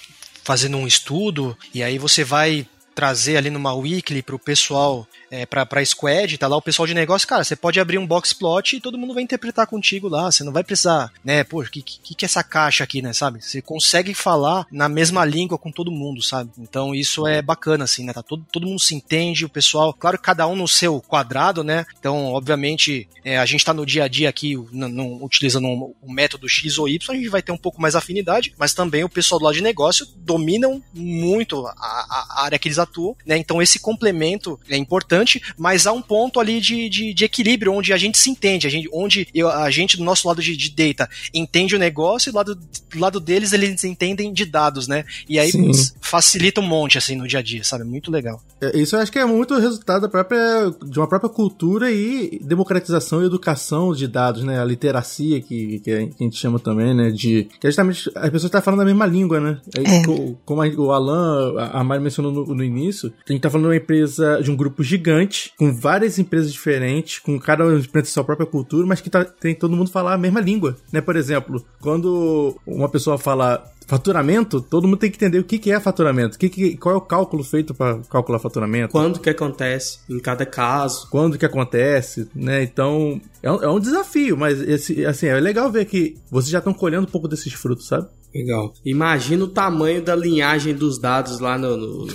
Speaker 7: fazendo um estudo e aí você vai trazer ali numa weekly para o pessoal é, pra, pra squad, tá lá o pessoal de negócio, cara, você pode abrir um box plot e todo mundo vai interpretar contigo lá, você não vai precisar, né, pô, o que, que, que é essa caixa aqui, né, sabe? Você consegue falar na mesma língua com todo mundo, sabe? Então isso é bacana, assim, né, tá todo, todo mundo se entende, o pessoal, claro, cada um no seu quadrado, né, então, obviamente, é, a gente tá no dia a dia aqui, não, não, utilizando um, um, método X ou Y, a gente vai ter um pouco mais afinidade, mas também o pessoal do lado de negócio dominam muito a, a área que eles atuam, né, então esse complemento é importante mas há um ponto ali de, de, de equilíbrio onde a gente se entende, a gente, onde eu, a gente do nosso lado de, de data entende o negócio e do lado, do lado deles eles entendem de dados, né? E aí facilita um monte assim no dia a dia, sabe? Muito legal.
Speaker 2: É, isso eu acho que é muito resultado da própria, de uma própria cultura e democratização e educação de dados, né? A literacia que, que a gente chama também, né? De que é justamente as pessoas estão falando a mesma língua, né? É. Como o Alan, a Mari mencionou no, no início, a gente tá falando de uma empresa, de um grupo gigante com várias empresas diferentes, com cada empresa sua própria cultura, mas que tá, tem todo mundo falar a mesma língua, né? Por exemplo, quando uma pessoa fala faturamento, todo mundo tem que entender o que, que é faturamento, que que, qual é o cálculo feito para calcular faturamento.
Speaker 3: Quando que acontece, em cada caso.
Speaker 2: Quando que acontece, né? Então, é um, é um desafio, mas esse, assim, é legal ver que vocês já estão colhendo um pouco desses frutos, sabe?
Speaker 3: Legal. Imagina o tamanho da linhagem dos dados lá no, no, no,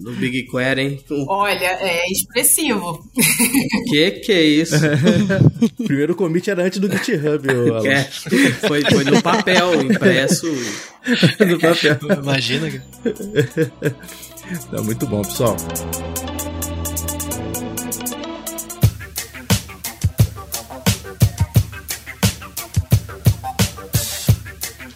Speaker 3: no Big Query, hein?
Speaker 5: Olha, é expressivo.
Speaker 3: Que que é isso?
Speaker 2: Primeiro commit era antes do GitHub.
Speaker 3: é, foi, foi no papel, impresso.
Speaker 7: no papel. Imagina.
Speaker 2: Tá muito bom, pessoal.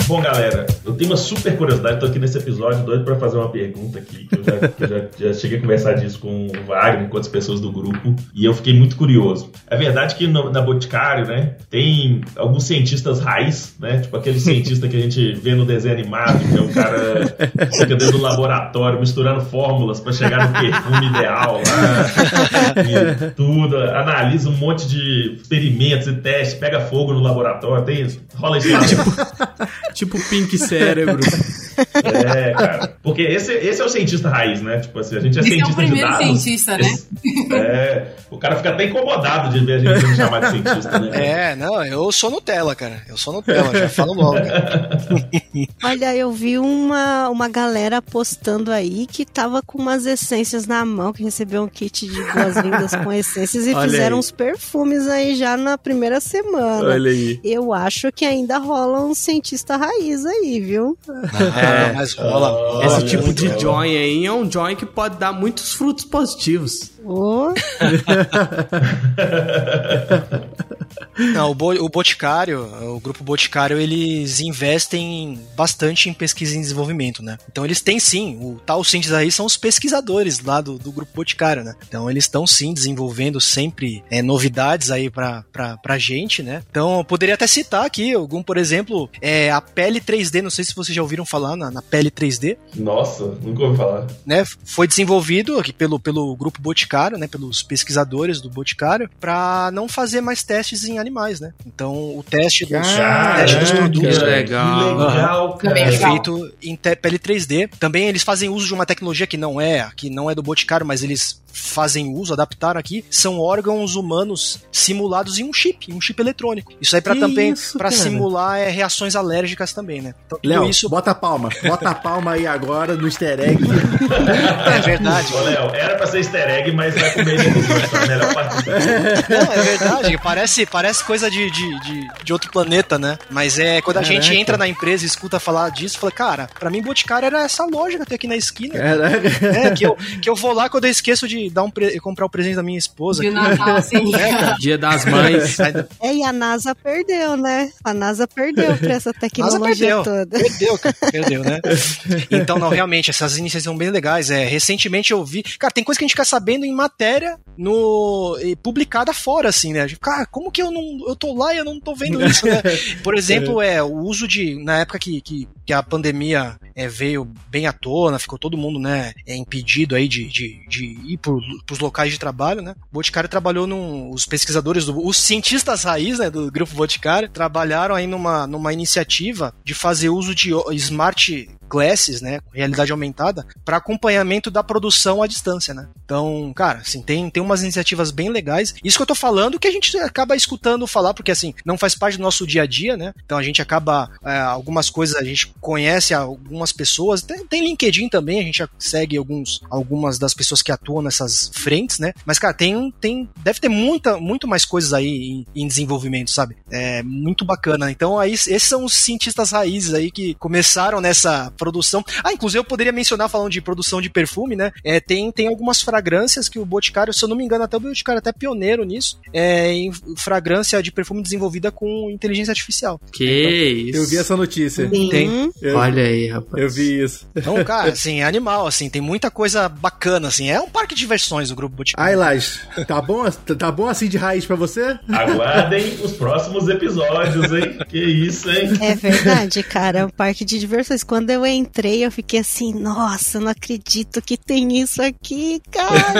Speaker 4: Bom, galera, Eu tenho uma super curiosidade, tô aqui nesse episódio doido para fazer uma pergunta aqui, que eu, já, que já, já, cheguei a conversar disso com o Wagner, com outras pessoas do grupo, e eu fiquei muito curioso. É verdade que no, na Boticário, né, tem alguns cientistas raiz, né, tipo aquele cientista que a gente vê no desenho animado, que é um cara que fica dentro do laboratório misturando fórmulas para chegar no perfume ideal lá, e tudo, analisa um monte de experimentos e testes, pega fogo no laboratório, tem isso, rola isso lá.
Speaker 3: tipo, tipo Pink Cérebro.
Speaker 4: É, cara. Porque esse, esse é o cientista raiz, né? Tipo assim, a gente é esse cientista
Speaker 5: é o primeiro
Speaker 4: de
Speaker 5: dados. cientista, né?
Speaker 4: Esse, é, o cara fica até incomodado de ver a gente sendo chamado de cientista, né?
Speaker 7: É, não, eu sou Nutella, cara. Eu sou Nutella, já falo logo. Cara.
Speaker 6: Olha, eu vi uma, uma galera postando aí que tava com umas essências na mão, que recebeu um kit de boas-vindas com essências e Olha fizeram aí. uns perfumes aí já na primeira semana.
Speaker 2: Olha aí.
Speaker 6: Eu acho que ainda rola um cientista raiz aí, viu?
Speaker 3: É, mas rola. rola Esse tipo de join aí é um join que pode dar muitos frutos positivos. Oh.
Speaker 7: Não, o, Bo o Boticário, o grupo Boticário, eles investem bastante em pesquisa e desenvolvimento, né? Então eles têm sim, o tal cientistas aí são os pesquisadores lá do, do grupo Boticário, né? Então eles estão sim desenvolvendo sempre é, novidades aí pra, pra, pra gente, né? Então eu poderia até citar aqui algum, por exemplo, é, a pele 3D, não sei se vocês já ouviram falar na, na pele 3D.
Speaker 4: Nossa, nunca ouvi falar.
Speaker 7: Né? Foi desenvolvido aqui pelo, pelo grupo Boticário, né? Pelos pesquisadores do Boticário, para não fazer mais testes em animais, né? Então o teste dos,
Speaker 3: ah, teste dos produtos
Speaker 7: que legal, legal cara. é feito em pele 3D. Também eles fazem uso de uma tecnologia que não é, que não é do Boticário, mas eles fazem uso, adaptaram aqui, são órgãos humanos simulados em um chip, um chip eletrônico. Isso aí para também para simular é, reações alérgicas também, né?
Speaker 2: Então, Léo, isso... bota a palma, bota a palma aí agora no easter egg.
Speaker 7: é verdade.
Speaker 4: Ô, Léo, era para ser easter egg, mas vai comer de melhor
Speaker 7: Não, é verdade, parece, parece coisa de, de, de, de, outro planeta, né? Mas é quando a Caraca. gente entra na empresa e escuta falar disso, fala, cara, para mim Boticário era essa que tem aqui na esquina. Caraca. É, que eu, que eu vou lá quando eu esqueço de dar um pre... comprar o presente da minha esposa.
Speaker 5: De Natal, sim.
Speaker 3: É, Dia das Mães.
Speaker 6: É, e a NASA perdeu, né? A NASA perdeu pra essa tecnologia
Speaker 7: perdeu,
Speaker 6: toda.
Speaker 7: Perdeu, cara. Perdeu, né? Então, não, realmente, essas iniciativas são bem legais. É, recentemente eu vi. Cara, tem coisa que a gente fica sabendo em matéria no publicada fora, assim, né? Cara, como que eu não. Eu tô lá e eu não tô vendo isso, né? Por exemplo, é, o uso de. Na época que, que, que a pandemia é, veio bem à tona, ficou todo mundo, né, é, impedido aí de, de, de ir para os locais de trabalho, né? O Boticário trabalhou num. Os pesquisadores, do, os cientistas raiz, né, do grupo Boticário, trabalharam aí numa, numa iniciativa de fazer uso de smart glasses, né, realidade aumentada, para acompanhamento da produção à distância, né? Então, cara, assim, tem, tem umas iniciativas bem legais. Isso que eu tô falando que a gente acaba escutando falar, porque assim, não faz parte do nosso dia a dia, né? Então a gente acaba, é, algumas coisas a gente conhece algumas pessoas, tem, tem LinkedIn também, a gente segue alguns, algumas das pessoas que atuam nessas frentes, né? Mas, cara, tem, tem deve ter muita, muito mais coisas aí em, em desenvolvimento, sabe? É muito bacana. Então, aí, esses são os cientistas raízes aí que começaram nessa produção. Ah, inclusive eu poderia mencionar, falando de produção de perfume, né? É, tem, tem algumas fragrâncias que o Boticário, se eu não me engano, até o Boticário é até pioneiro nisso, é em fragrância de perfume desenvolvida com inteligência artificial.
Speaker 3: Que isso.
Speaker 2: Eu vi essa notícia.
Speaker 3: Sim. Tem. Eu, Olha aí, rapaz.
Speaker 2: Eu vi isso.
Speaker 7: Então, cara, assim, é animal, assim, tem muita coisa bacana, assim. É um parque de diversões o Grupo Boticário.
Speaker 2: Ai, Laj, tá bom, tá bom assim de raiz pra você?
Speaker 4: Aguardem os próximos episódios, hein? Que isso, hein?
Speaker 6: É verdade, cara, é um parque de diversões. Quando eu entrei, eu fiquei assim, nossa, não acredito que tem isso aqui, cara.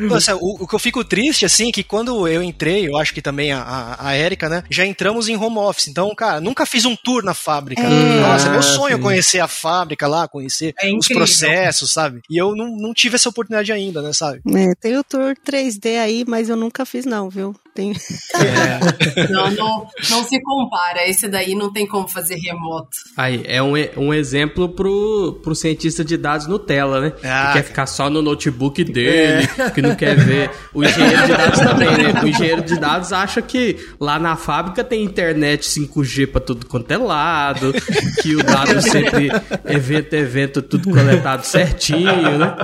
Speaker 7: nossa, o, o, que eu fico triste, assim, é que quando eu entrei, eu acho que também a, a, Erika, né, já entramos em home office. Então, cara, nunca fiz um tour na fábrica. É. Nossa, meu sonho sim. conhecer a fábrica lá, conhecer é os processos, sabe? E eu não, não tive essa oportunidade ainda, né, sabe?
Speaker 6: É, tem o tour 3D aí, mas eu nunca fiz não, viu? Tem...
Speaker 5: É. não, não, não se compara. Esse daí não tem como fazer remoto.
Speaker 3: Aí, é um, um exemplo pro, pro cientista de dados Nutella, né? Ah. Que quer ficar só no notebook dele, é. que não quer ver. O engenheiro de dados também, né? O engenheiro de dados acha que lá na fábrica tem internet 5G pra tudo quanto é lado, que o dado sempre evento evento tudo coletado certinho, né?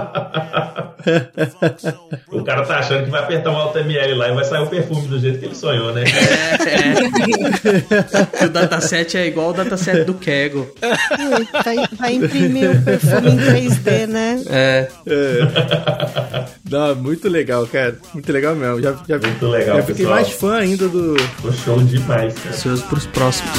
Speaker 4: o cara tá achando que vai apertar um Alt ML lá e vai sair o perfume iPhone do jeito que ele sonhou, né? É,
Speaker 3: é. o dataset é igual o dataset do Kego.
Speaker 6: Vai, vai imprimir o perfume em 3D, né?
Speaker 3: É.
Speaker 2: é. Não, muito legal, cara. Muito legal mesmo. Já, já,
Speaker 4: muito legal,
Speaker 2: Já fiquei
Speaker 4: pessoal.
Speaker 2: mais fã ainda do...
Speaker 4: Ficou show demais, cara.
Speaker 3: Ansioso pros próximos.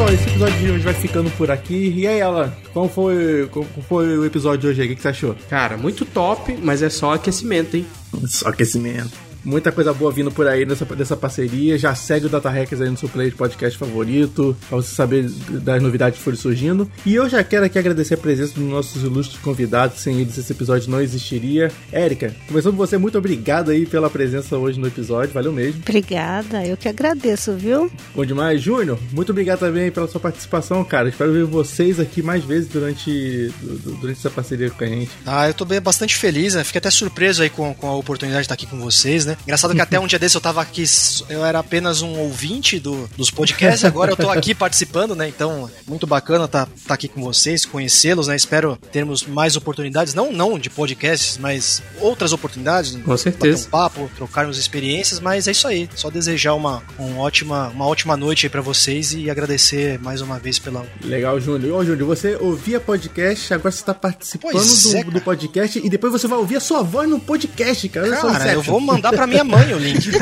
Speaker 2: Pessoal, esse episódio de hoje vai ficando por aqui. E aí, Alan, como foi, como foi o episódio de hoje aí? O que, que você achou?
Speaker 3: Cara, muito top, mas é só aquecimento, hein?
Speaker 2: Só aquecimento. Muita coisa boa vindo por aí nessa, dessa parceria. Já segue o Data Hackers aí no seu player de podcast favorito, pra você saber das novidades que forem surgindo. E eu já quero aqui agradecer a presença dos nossos ilustres convidados. Sem eles, esse episódio não existiria. Érica, começando com você, muito obrigado aí pela presença hoje no episódio. Valeu mesmo.
Speaker 6: Obrigada, eu que agradeço, viu?
Speaker 2: Bom demais. Júnior, muito obrigado também pela sua participação, cara. Espero ver vocês aqui mais vezes durante, durante essa parceria com a gente.
Speaker 7: Ah, eu tô bem, bastante feliz, né? Fiquei até surpreso aí com, com a oportunidade de estar aqui com vocês, né? Engraçado que até um dia desse eu tava aqui, eu era apenas um ouvinte do, dos podcasts, agora eu tô aqui participando, né? Então, muito bacana estar tá, tá aqui com vocês, conhecê-los, né? Espero termos mais oportunidades, não, não de podcasts, mas outras oportunidades.
Speaker 3: Com certeza.
Speaker 7: Um papo, trocarmos experiências, mas é isso aí. Só desejar uma, um ótima, uma ótima noite aí pra vocês e agradecer mais uma vez pela.
Speaker 2: Legal, Júnior. Ô, Júnior, você ouvia podcast, agora você tá participando do, é, do, podcast e depois você vai ouvir a sua voz no podcast, cara.
Speaker 7: Cara, eu vou mandar pra minha mãe o link.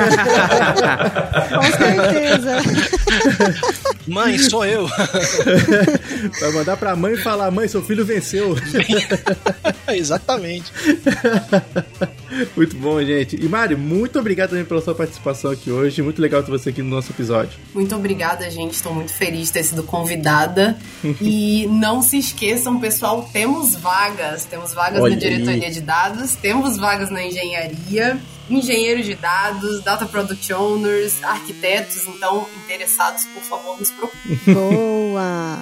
Speaker 6: Com certeza.
Speaker 7: Mãe, sou eu.
Speaker 2: Vai mandar pra mãe e falar: mãe, seu filho venceu.
Speaker 7: Exatamente.
Speaker 2: Muito bom, gente. E Mari, muito obrigado também pela sua participação aqui hoje. Muito legal ter você aqui no nosso episódio.
Speaker 5: Muito obrigada, gente. Estou muito feliz de ter sido convidada. e não se esqueçam, pessoal, temos vagas. Temos vagas Olha na diretoria aí. de dados, temos vagas na engenharia engenheiros de dados, data product owners, arquitetos, então interessados, por favor, nos procurem.
Speaker 6: Boa!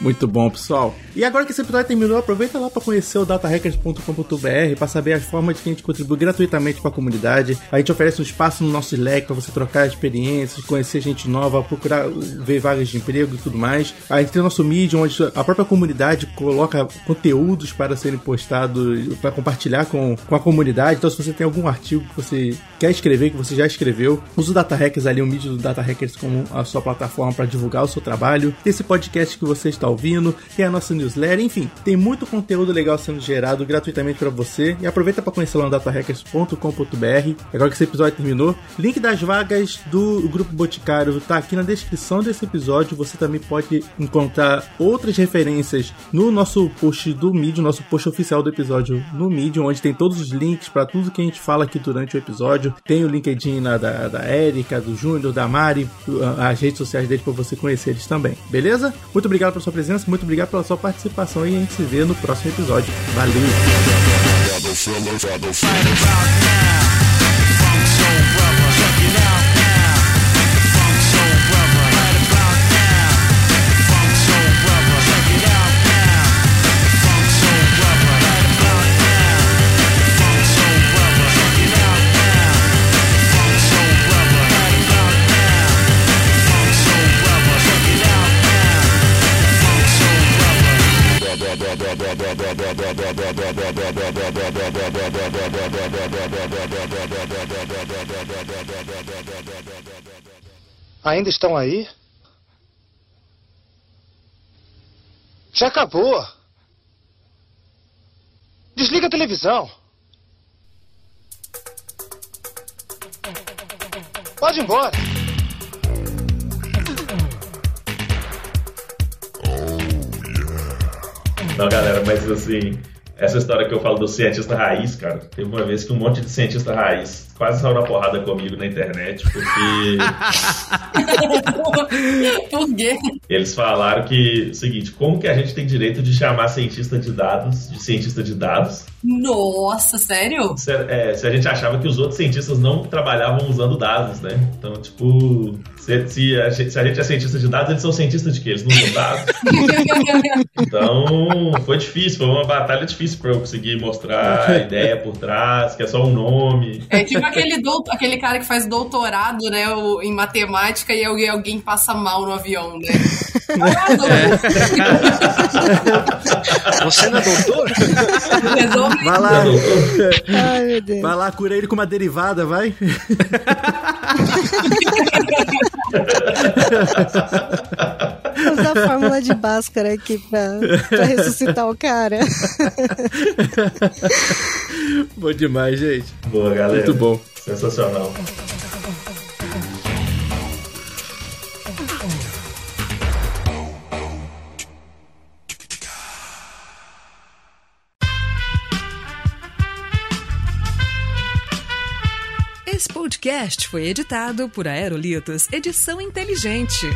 Speaker 2: Muito bom, pessoal. E agora que esse episódio terminou, aproveita lá para conhecer o datahackers.com.br para saber as formas de que a gente contribui gratuitamente para a comunidade. A gente oferece um espaço no nosso Slack para você trocar experiências, conhecer gente nova, procurar ver vagas de emprego e tudo mais. A gente tem o nosso Medium, onde a própria comunidade coloca conteúdos para serem postados, para compartilhar com, com a comunidade. Então, se você tem algum artigo que você quer escrever, que você já escreveu, usa o Data Hackers ali, o Medium do Data Hackers como a sua plataforma para divulgar o seu trabalho. Esse podcast que você está ouvindo, tem a nossa newsletter, enfim, tem muito conteúdo legal sendo gerado gratuitamente para você. E aproveita para conhecer lá no datahackers.com.br. Agora que esse episódio terminou, link das vagas do grupo Boticário tá aqui na descrição desse episódio. Você também pode encontrar outras referências no nosso post do Medium, nosso post oficial do episódio no Medium, onde tem todos os links para tudo que a gente fala aqui durante o episódio. Tem o LinkedIn na, da, da Erika, do Júnior, da Mari, as redes sociais deles para você conhecer eles também. Beleza? Muito obrigado pela sua presença, muito obrigado pela sua participação e a gente se vê no próximo episódio. Valeu!
Speaker 8: Ainda estão aí? Já acabou. Desliga a televisão. Pode ir embora.
Speaker 4: Não, galera, mas assim, essa história que eu falo do cientista raiz, cara, teve uma vez que um monte de cientista raiz quase saiu na porrada comigo na internet, porque.
Speaker 5: Por quê?
Speaker 4: Eles falaram que, seguinte, como que a gente tem direito de chamar cientista de dados de cientista de dados?
Speaker 5: Nossa, sério?
Speaker 4: Se, é, se a gente achava que os outros cientistas não trabalhavam usando dados, né? Então, tipo, se, se, a, gente, se a gente é cientista de dados, eles são cientistas de quê? Eles não usam dados? então, foi difícil, foi uma batalha difícil para eu conseguir mostrar a ideia por trás, que é só um nome.
Speaker 5: É tipo aquele, doutor, aquele cara que faz doutorado, né, em matemática e alguém, alguém passa mal no avião, né?
Speaker 7: É. Você não é doutor?
Speaker 2: Vai lá. Ai, meu Deus. Vai lá, cura ele com uma derivada, vai.
Speaker 6: Usar a fórmula de Bhaskara aqui pra, pra ressuscitar o cara.
Speaker 2: bom demais, gente.
Speaker 4: Boa, galera.
Speaker 2: Muito bom.
Speaker 4: Sensacional.
Speaker 9: Esse podcast foi editado por Aerolitos Edição Inteligente.